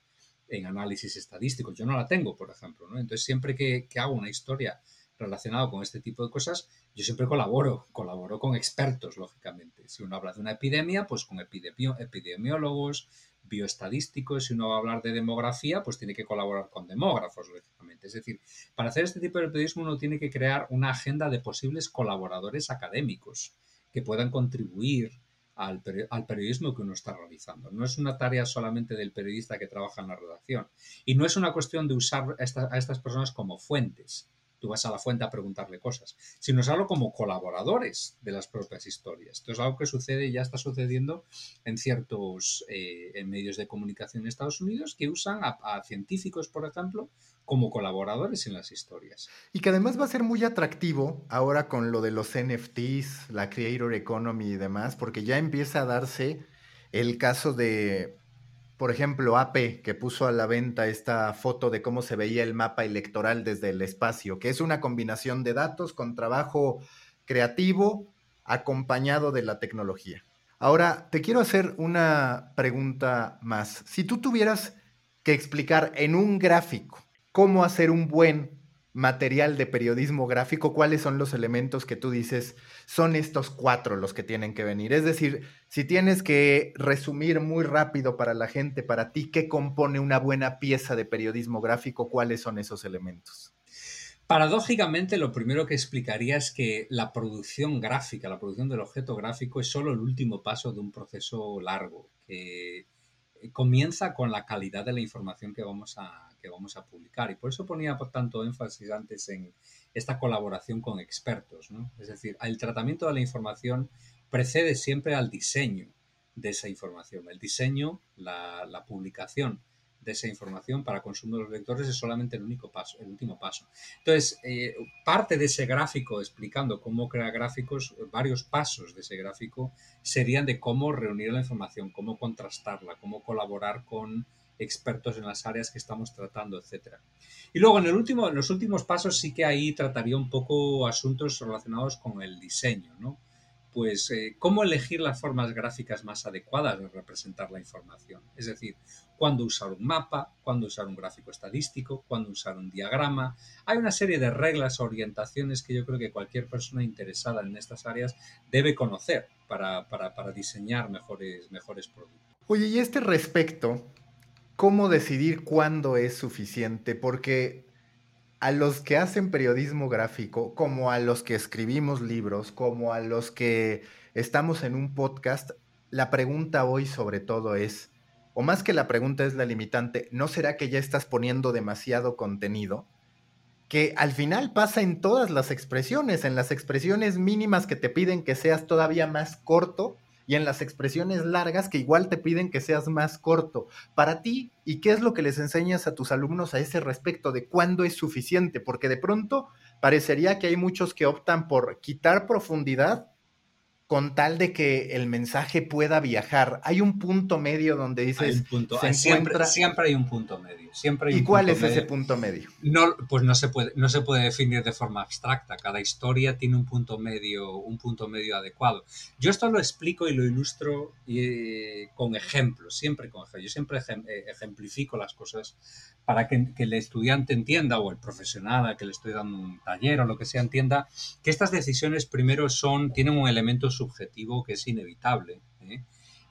en análisis estadístico. Yo no la tengo, por ejemplo. ¿no? Entonces, siempre que, hago una historia relacionada con este tipo de cosas, yo siempre colaboro, colaboro con expertos, lógicamente. Si uno habla de una epidemia, pues con epidemiólogos, bioestadísticos, si uno va a hablar de demografía, pues tiene que colaborar con demógrafos, lógicamente. Es decir, para hacer este tipo de periodismo uno tiene que crear una agenda de posibles colaboradores académicos que puedan contribuir al, periodismo que uno está realizando. No es una tarea solamente del periodista que trabaja en la redacción. Y no es una cuestión de usar a estas personas como fuentes, tú vas a la fuente a preguntarle cosas, sino es algo como colaboradores de las propias historias. Esto es algo que sucede ya está sucediendo en ciertos eh, medios de comunicación en Estados Unidos que usan a, científicos, por ejemplo, como colaboradores en las historias. Y que además va a ser muy atractivo ahora con lo de los NFTs, la Creator Economy y demás, porque ya empieza a darse el caso de por ejemplo, AP, que puso a la venta esta foto de cómo se veía el mapa electoral desde el espacio, que es una combinación de datos con trabajo creativo acompañado de la tecnología. Ahora, te quiero hacer una pregunta más. Si tú tuvieras que explicar en un gráfico cómo hacer un buen material de periodismo gráfico, cuáles son los elementos que tú dices son estos cuatro los que tienen que venir. Es decir, si tienes que resumir muy rápido para la gente, para ti, ¿qué compone una buena pieza de periodismo gráfico? ¿Cuáles son esos elementos? Paradójicamente, lo primero que explicaría es que la producción gráfica, la producción del objeto gráfico es solo el último paso de un proceso largo que comienza con la calidad de la información que vamos a, que vamos a publicar. Y por eso ponía por tanto énfasis antes en esta colaboración con expertos. Es decir, el tratamiento de la información precede siempre al diseño de esa información. El diseño, la, publicación de esa información para consumo de los lectores es solamente el único paso, el último paso. Entonces, eh, parte de ese gráfico explicando cómo crear gráficos, varios pasos de ese gráfico serían de cómo reunir la información, cómo contrastarla, cómo colaborar con expertos en las áreas que estamos tratando, etcétera. Y luego en, el último, en los últimos pasos sí que ahí trataría un poco asuntos relacionados con el diseño, ¿no? pues eh, cómo elegir las formas gráficas más adecuadas de representar la información. Es decir, cuándo usar un mapa, cuándo usar un gráfico estadístico, cuándo usar un diagrama. Hay una serie de reglas orientaciones que yo creo que cualquier persona interesada en estas áreas debe conocer para, diseñar mejores, mejores productos. Oye, y este respecto, ¿cómo decidir cuándo es suficiente? Porque a los que hacen periodismo gráfico, como a los que escribimos libros, como a los que estamos en un podcast, la pregunta hoy sobre todo es, o más que la pregunta es la limitante, ¿no será que ya estás poniendo demasiado contenido? Que al final pasa en todas las expresiones, en las expresiones mínimas que te piden que seas todavía más corto y en las expresiones largas que igual te piden que seas más corto. Para ti, ¿y qué es lo que les enseñas a tus alumnos a ese respecto de cuándo es suficiente? Porque de pronto parecería que hay muchos que optan por quitar profundidad con tal de que el mensaje pueda viajar. Hay un punto medio donde dices... punto, siempre, siempre, hay un punto medio. Siempre ¿Y cuál es ese punto medio? No, pues no se, puede, no se puede definir de forma abstracta. Cada historia tiene un punto medio, un punto medio adecuado. Yo esto lo explico y lo ilustro eh, con ejemplos, siempre con ejemplos. Yo siempre eh, ejemplifico las cosas para que, el estudiante entienda o el profesional a que le estoy dando un taller o lo que sea entienda que estas decisiones primero son tienen un elemento subjetivo que es inevitable ¿eh?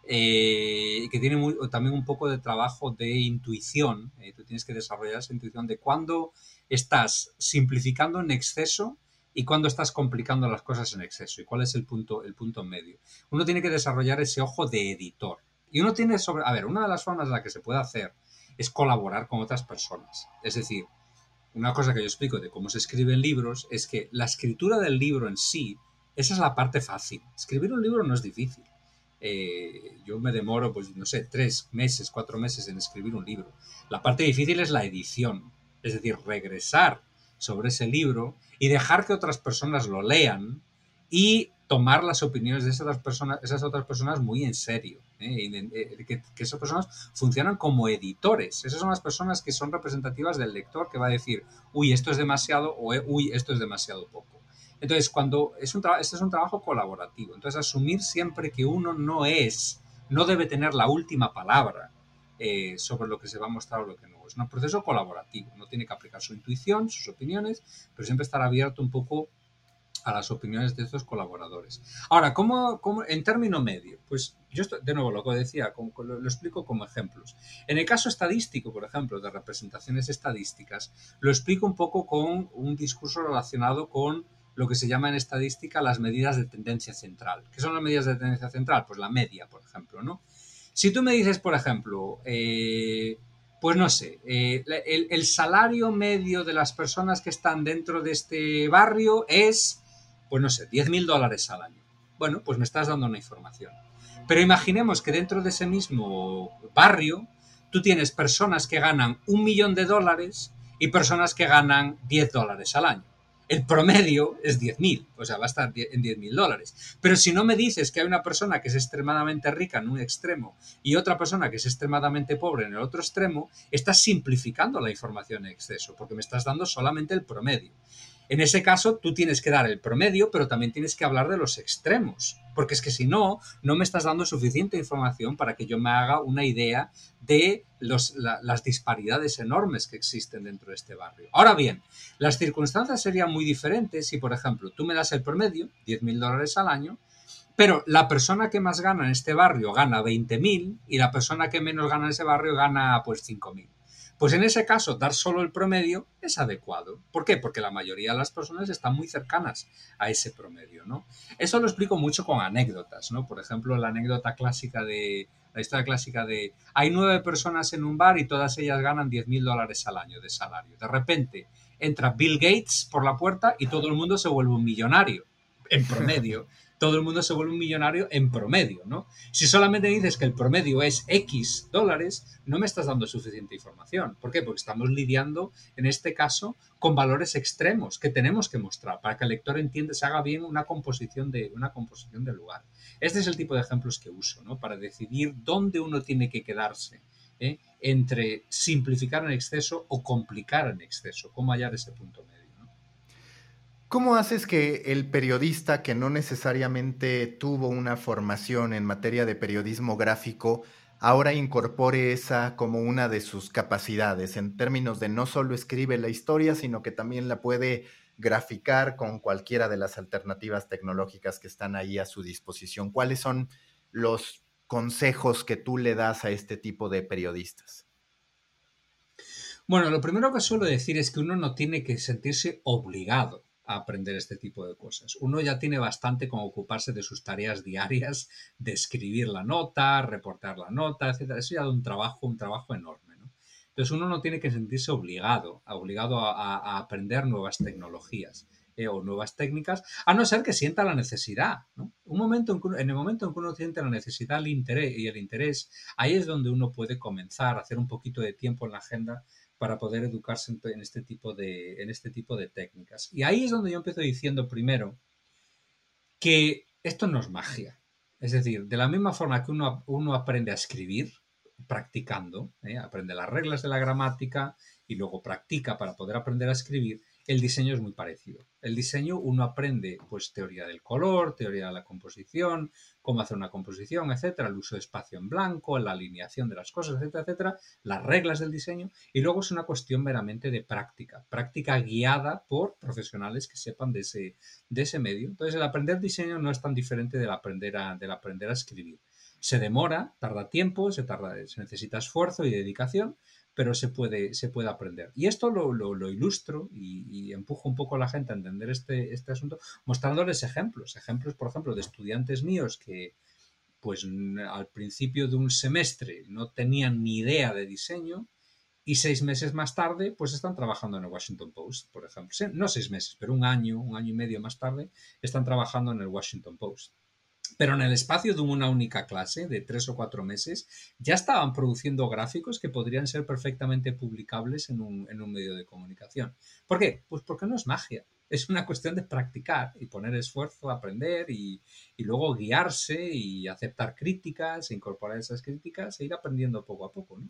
Eh, y que tiene también un poco de trabajo de intuición ¿eh? tú tienes que desarrollar esa intuición de cuándo estás simplificando en exceso y cuándo estás complicando las cosas en exceso y cuál es el punto el punto medio uno tiene que desarrollar ese ojo de editor y uno tiene sobre a ver una de las formas en la que se puede hacer es colaborar con otras personas. Es decir, una cosa que yo explico de cómo se escriben libros es que la escritura del libro en sí, esa es la parte fácil. Escribir un libro no es difícil. Eh, yo me demoro, pues no sé, tres meses, cuatro meses en escribir un libro. La parte difícil es la edición, es decir, regresar sobre ese libro y dejar que otras personas lo lean y tomar las opiniones de esas otras personas, esas otras personas muy en serio. ¿eh? Eh, que, esas personas funcionan como editores. Esas son las personas que son representativas del lector que va a decir, uy, esto es demasiado o uy, esto es demasiado poco. Entonces, cuando es un este es un trabajo colaborativo. Entonces, asumir siempre que uno no es, no debe tener la última palabra sobre lo que se va a mostrar o lo que no. Es un proceso colaborativo. No tiene que aplicar su intuición, sus opiniones, pero siempre estar abierto un poco a las opiniones de estos colaboradores. Ahora, ¿cómo, en término medio? Pues yo, de nuevo, lo que decía, lo, lo, explico como ejemplos. En el caso estadístico, por ejemplo, de representaciones estadísticas, lo explico un poco con un discurso relacionado con lo que se llama en estadística las medidas de tendencia central. ¿Qué son las medidas de tendencia central? Pues la media, por ejemplo, ¿no? Si tú me dices, por ejemplo, eh, pues no sé, eh, el, el, salario medio de las personas que están dentro de este barrio es pues no sé, 10.000 dólares al año. Bueno, pues me estás dando una información. Pero imaginemos que dentro de ese mismo barrio tú tienes personas que ganan un millón de dólares y personas que ganan 10 dólares al año. El promedio es 10.000, o sea, va a estar en 10.000 dólares. Pero si no me dices que hay una persona que es extremadamente rica en un extremo y otra persona que es extremadamente pobre en el otro extremo, estás simplificando la información en exceso, porque me estás dando solamente el promedio. En ese caso, tú tienes que dar el promedio, pero también tienes que hablar de los extremos, porque es que si no, no me estás dando suficiente información para que yo me haga una idea de las disparidades enormes que existen dentro de este barrio. Ahora bien, las circunstancias serían muy diferentes si, por ejemplo, tú me das el promedio, 10.000 dólares al año, pero la persona que más gana en este barrio gana 20.000 y la persona que menos gana en ese barrio gana pues 5.000. Pues en ese caso, dar solo el promedio es adecuado. ¿Por qué? Porque la mayoría de las personas están muy cercanas a ese promedio, ¿no? Eso lo explico mucho con anécdotas, ¿no? Por ejemplo, la anécdota clásica de, la historia clásica de hay nueve personas en un bar y todas ellas ganan 10 mil dólares al año de salario. De repente entra Bill Gates por la puerta y todo el mundo se vuelve un millonario en promedio todo el mundo se vuelve un millonario en promedio, ¿no? Si solamente dices que el promedio es X dólares, no me estás dando suficiente información. ¿Por qué? Porque estamos lidiando, en este caso, con valores extremos que tenemos que mostrar para que el lector entienda, se haga bien una composición de, una composición de lugar. Este es el tipo de ejemplos que uso, ¿no? Para decidir dónde uno tiene que quedarse. ¿eh? entre simplificar en exceso o complicar en exceso, cómo hallar ese punto medio. ¿Cómo haces que el periodista que no necesariamente tuvo una formación en materia de periodismo gráfico ahora incorpore esa como una de sus capacidades en términos de no solo escribe la historia, sino que también la puede graficar con cualquiera de las alternativas tecnológicas que están ahí a su disposición? ¿Cuáles son los consejos que tú le das a este tipo de periodistas? Bueno, lo primero que suelo decir es que uno no tiene que sentirse obligado aprender este tipo de cosas. Uno ya tiene bastante con ocuparse de sus tareas diarias, de escribir la nota, reportar la nota, etcétera. Eso ya da un trabajo, un trabajo enorme. ¿no? Entonces uno no tiene que sentirse obligado, obligado a, aprender nuevas tecnologías. Eh, o nuevas técnicas, a no ser que sienta la necesidad. Un momento en, el momento en que uno siente la necesidad el interés, y el interés, ahí es donde uno puede comenzar a hacer un poquito de tiempo en la agenda para poder educarse en, este tipo de, en este tipo de técnicas. Y ahí es donde yo empiezo diciendo primero que esto no es magia. Es decir, de la misma forma que uno, uno aprende a escribir, practicando, ¿eh? aprende las reglas de la gramática y luego practica para poder aprender a escribir, el diseño es muy parecido. El diseño uno aprende pues teoría del color, teoría de la composición, cómo hacer una composición, etcétera, el uso de espacio en blanco, la alineación de las cosas, etcétera, etcétera, las reglas del diseño y luego es una cuestión meramente de práctica, práctica guiada por profesionales que sepan de ese, de ese medio. Entonces el aprender diseño no es tan diferente del aprender a, del aprender a escribir. Se demora, tarda tiempo, se, tarda, se necesita esfuerzo y dedicación, pero se puede, se puede aprender. Y esto lo, lo, ilustro y, empujo un poco a la gente a entender este, este asunto, mostrándoles ejemplos, ejemplos, por ejemplo, de estudiantes míos que, pues al principio de un semestre no tenían ni idea de diseño y seis meses más tarde pues están trabajando en el Washington Post, por ejemplo. No seis meses, pero un año, un año y medio más tarde están trabajando en el Washington Post. Pero en el espacio de una única clase, de tres o cuatro meses, ya estaban produciendo gráficos que podrían ser perfectamente publicables en un, medio de comunicación. ¿Por qué? Pues porque no es magia. Es una cuestión de practicar y poner esfuerzo, aprender y, y luego guiarse y aceptar críticas, e incorporar esas críticas e ir aprendiendo poco a poco. ¿no?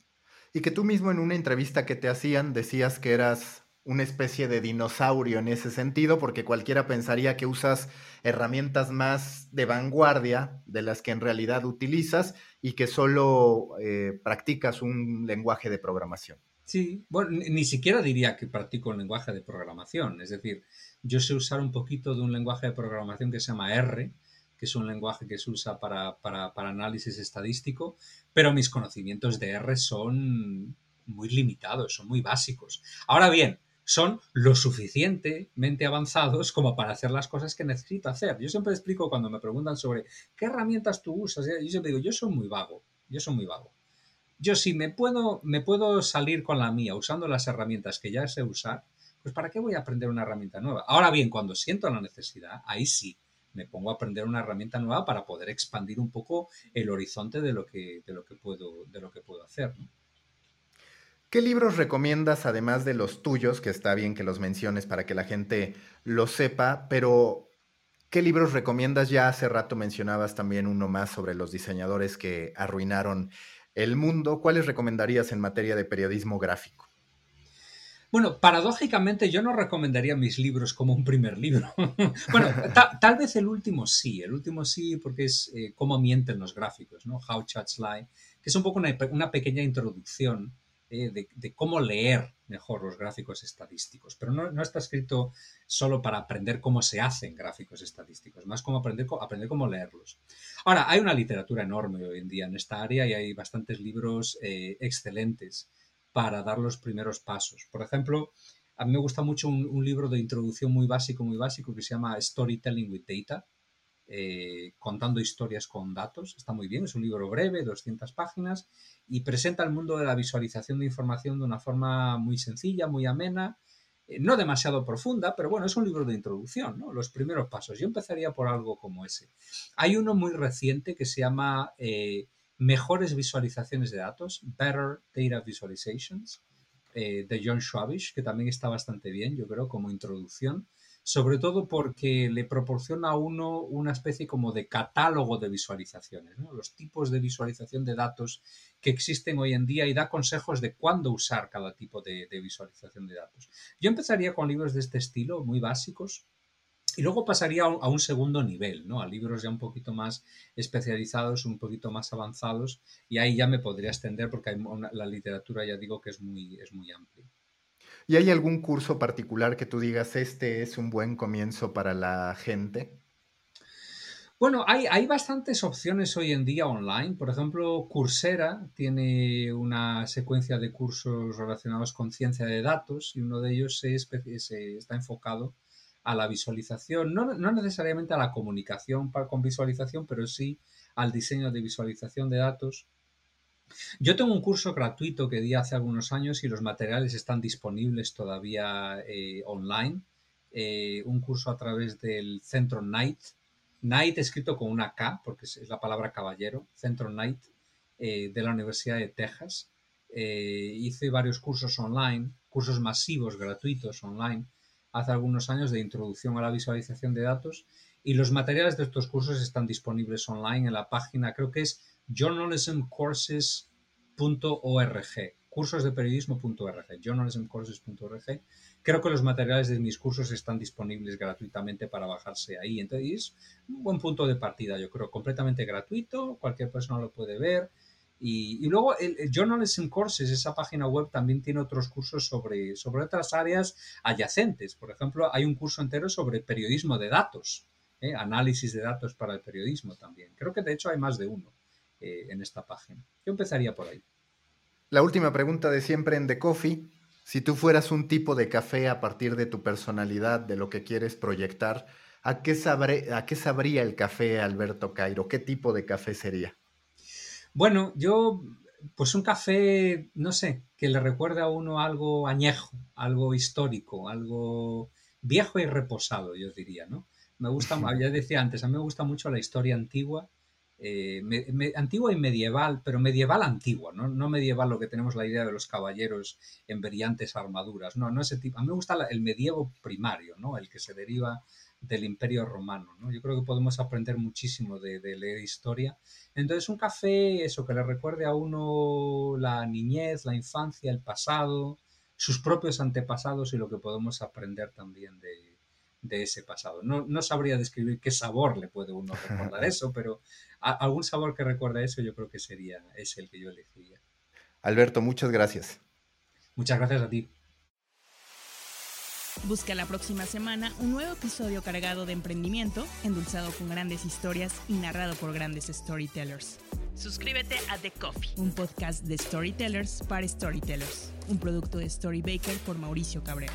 Y que tú mismo en una entrevista que te hacían decías que eras una especie de dinosaurio en ese sentido, porque cualquiera pensaría que usas herramientas más de vanguardia de las que en realidad utilizas y que solo eh, practicas un lenguaje de programación. Sí, bueno, ni, siquiera diría que practico un lenguaje de programación, es decir, yo sé usar un poquito de un lenguaje de programación que se llama R, que es un lenguaje que se usa para, para análisis estadístico, pero mis conocimientos de R son muy limitados, son muy básicos. Ahora bien, son lo suficientemente avanzados como para hacer las cosas que necesito hacer. Yo siempre explico cuando me preguntan sobre qué herramientas tú usas, yo siempre digo, yo soy muy vago, yo soy muy vago. Yo si me puedo, me puedo salir con la mía usando las herramientas que ya sé usar, pues ¿para qué voy a aprender una herramienta nueva? Ahora bien, cuando siento la necesidad, ahí sí, me pongo a aprender una herramienta nueva para poder expandir un poco el horizonte de lo que, de lo que, puedo, de lo que puedo hacer. ¿Qué libros recomiendas, además de los tuyos, que está bien que los menciones para que la gente lo sepa, pero ¿qué libros recomiendas? Ya hace rato mencionabas también uno más sobre los diseñadores que arruinaron el mundo. ¿Cuáles recomendarías en materia de periodismo gráfico? Bueno, paradójicamente yo no recomendaría mis libros como un primer libro. bueno, tal vez el último sí, el último sí porque es eh, cómo mienten los gráficos, ¿no? How Chats Lie, que es un poco una pequeña introducción eh, de, cómo leer mejor los gráficos estadísticos. Pero no, está escrito solo para aprender cómo se hacen gráficos estadísticos, más como aprender, aprender cómo leerlos. Ahora, hay una literatura enorme hoy en día en esta área y hay bastantes libros eh, excelentes para dar los primeros pasos. Por ejemplo, a mí me gusta mucho un libro de introducción muy básico, muy básico, que se llama Storytelling with Data, eh, contando historias con datos. Está muy bien, es un libro breve, 200 páginas, y presenta el mundo de la visualización de información de una forma muy sencilla, muy amena, eh, no demasiado profunda, pero bueno, es un libro de introducción, los primeros pasos. Yo empezaría por algo como ese. Hay uno muy reciente que se llama eh, Mejores visualizaciones de datos, Better Data Visualizations, de John Schwabish, que también está bastante bien, yo creo, como introducción sobre todo porque le proporciona a uno una especie como de catálogo de visualizaciones, los tipos de visualización de datos que existen hoy en día y da consejos de cuándo usar cada tipo de, visualización de datos. Yo empezaría con libros de este estilo, muy básicos, Y luego pasaría a un segundo nivel, ¿no? A libros ya un poquito más especializados, un poquito más avanzados, y ahí ya me podría extender porque la literatura ya digo que es muy, es muy amplia. ¿Y hay algún curso particular que tú digas, este es un buen comienzo para la gente? Bueno, hay, hay, bastantes opciones hoy en día online. Por ejemplo, Coursera tiene una secuencia de cursos relacionados con ciencia de datos y uno de ellos se, está enfocado a la visualización, no, necesariamente a la comunicación con visualización, pero sí al diseño de visualización de datos. Yo tengo un curso gratuito que di hace algunos años y los materiales están disponibles todavía eh, online. Eh, un curso a través del Centro Night, Knight escrito con una K, porque es la palabra caballero, Centro Knight, eh, de la Universidad de Texas. Eh, hice varios cursos online, cursos masivos, gratuitos online, hace algunos años de introducción a la visualización de datos y los materiales de estos cursos están disponibles online en la página, creo que es journalismcourses.org, cursosdeperiodismo.org, journalismcourses.org Creo que los materiales de mis cursos están disponibles gratuitamente para bajarse ahí. Entonces, es un buen punto de partida, yo creo, completamente gratuito, cualquier persona lo puede ver. Y, luego el, Journalism Courses, esa página web también tiene otros cursos sobre, sobre otras áreas adyacentes. Por ejemplo, hay un curso entero sobre periodismo de datos, ¿eh? análisis de datos para el periodismo también. Creo que de hecho hay más de uno eh, en esta página. Yo empezaría por ahí. La última pregunta de siempre en The Coffee. Si tú fueras un tipo de café a partir de tu personalidad, de lo que quieres proyectar, ¿a qué, ¿a qué sabría el café Alberto Cairo? ¿Qué tipo de café sería? Bueno, yo, pues un café, no sé, que le recuerde a uno algo añejo, algo histórico, algo viejo y reposado, yo diría, ¿no? Me gusta, ya decía antes, a mí me gusta mucho la historia antigua eh, antigua y medieval, pero medieval antigua, ¿no? no medieval lo que tenemos la idea de los caballeros en brillantes armaduras, no, no ese tipo. A mí me gusta el medievo primario, ¿no? El que se deriva del imperio romano, ¿no? Yo creo que podemos aprender muchísimo de, de leer historia. Entonces un café, eso, que le recuerde a uno la niñez, la infancia, el pasado, sus propios antepasados y lo que podemos aprender también de, de ese pasado. No, no, sabría describir qué sabor le puede uno recordar eso, pero algún sabor que recuerda eso yo creo que sería es el que yo elegiría. Alberto, muchas gracias. Muchas gracias a ti. Busca la próxima semana un nuevo episodio cargado de emprendimiento, endulzado con grandes historias y narrado por grandes storytellers. Suscríbete a The Coffee, un podcast de storytellers para storytellers, un producto de Storybaker por Mauricio Cabrera.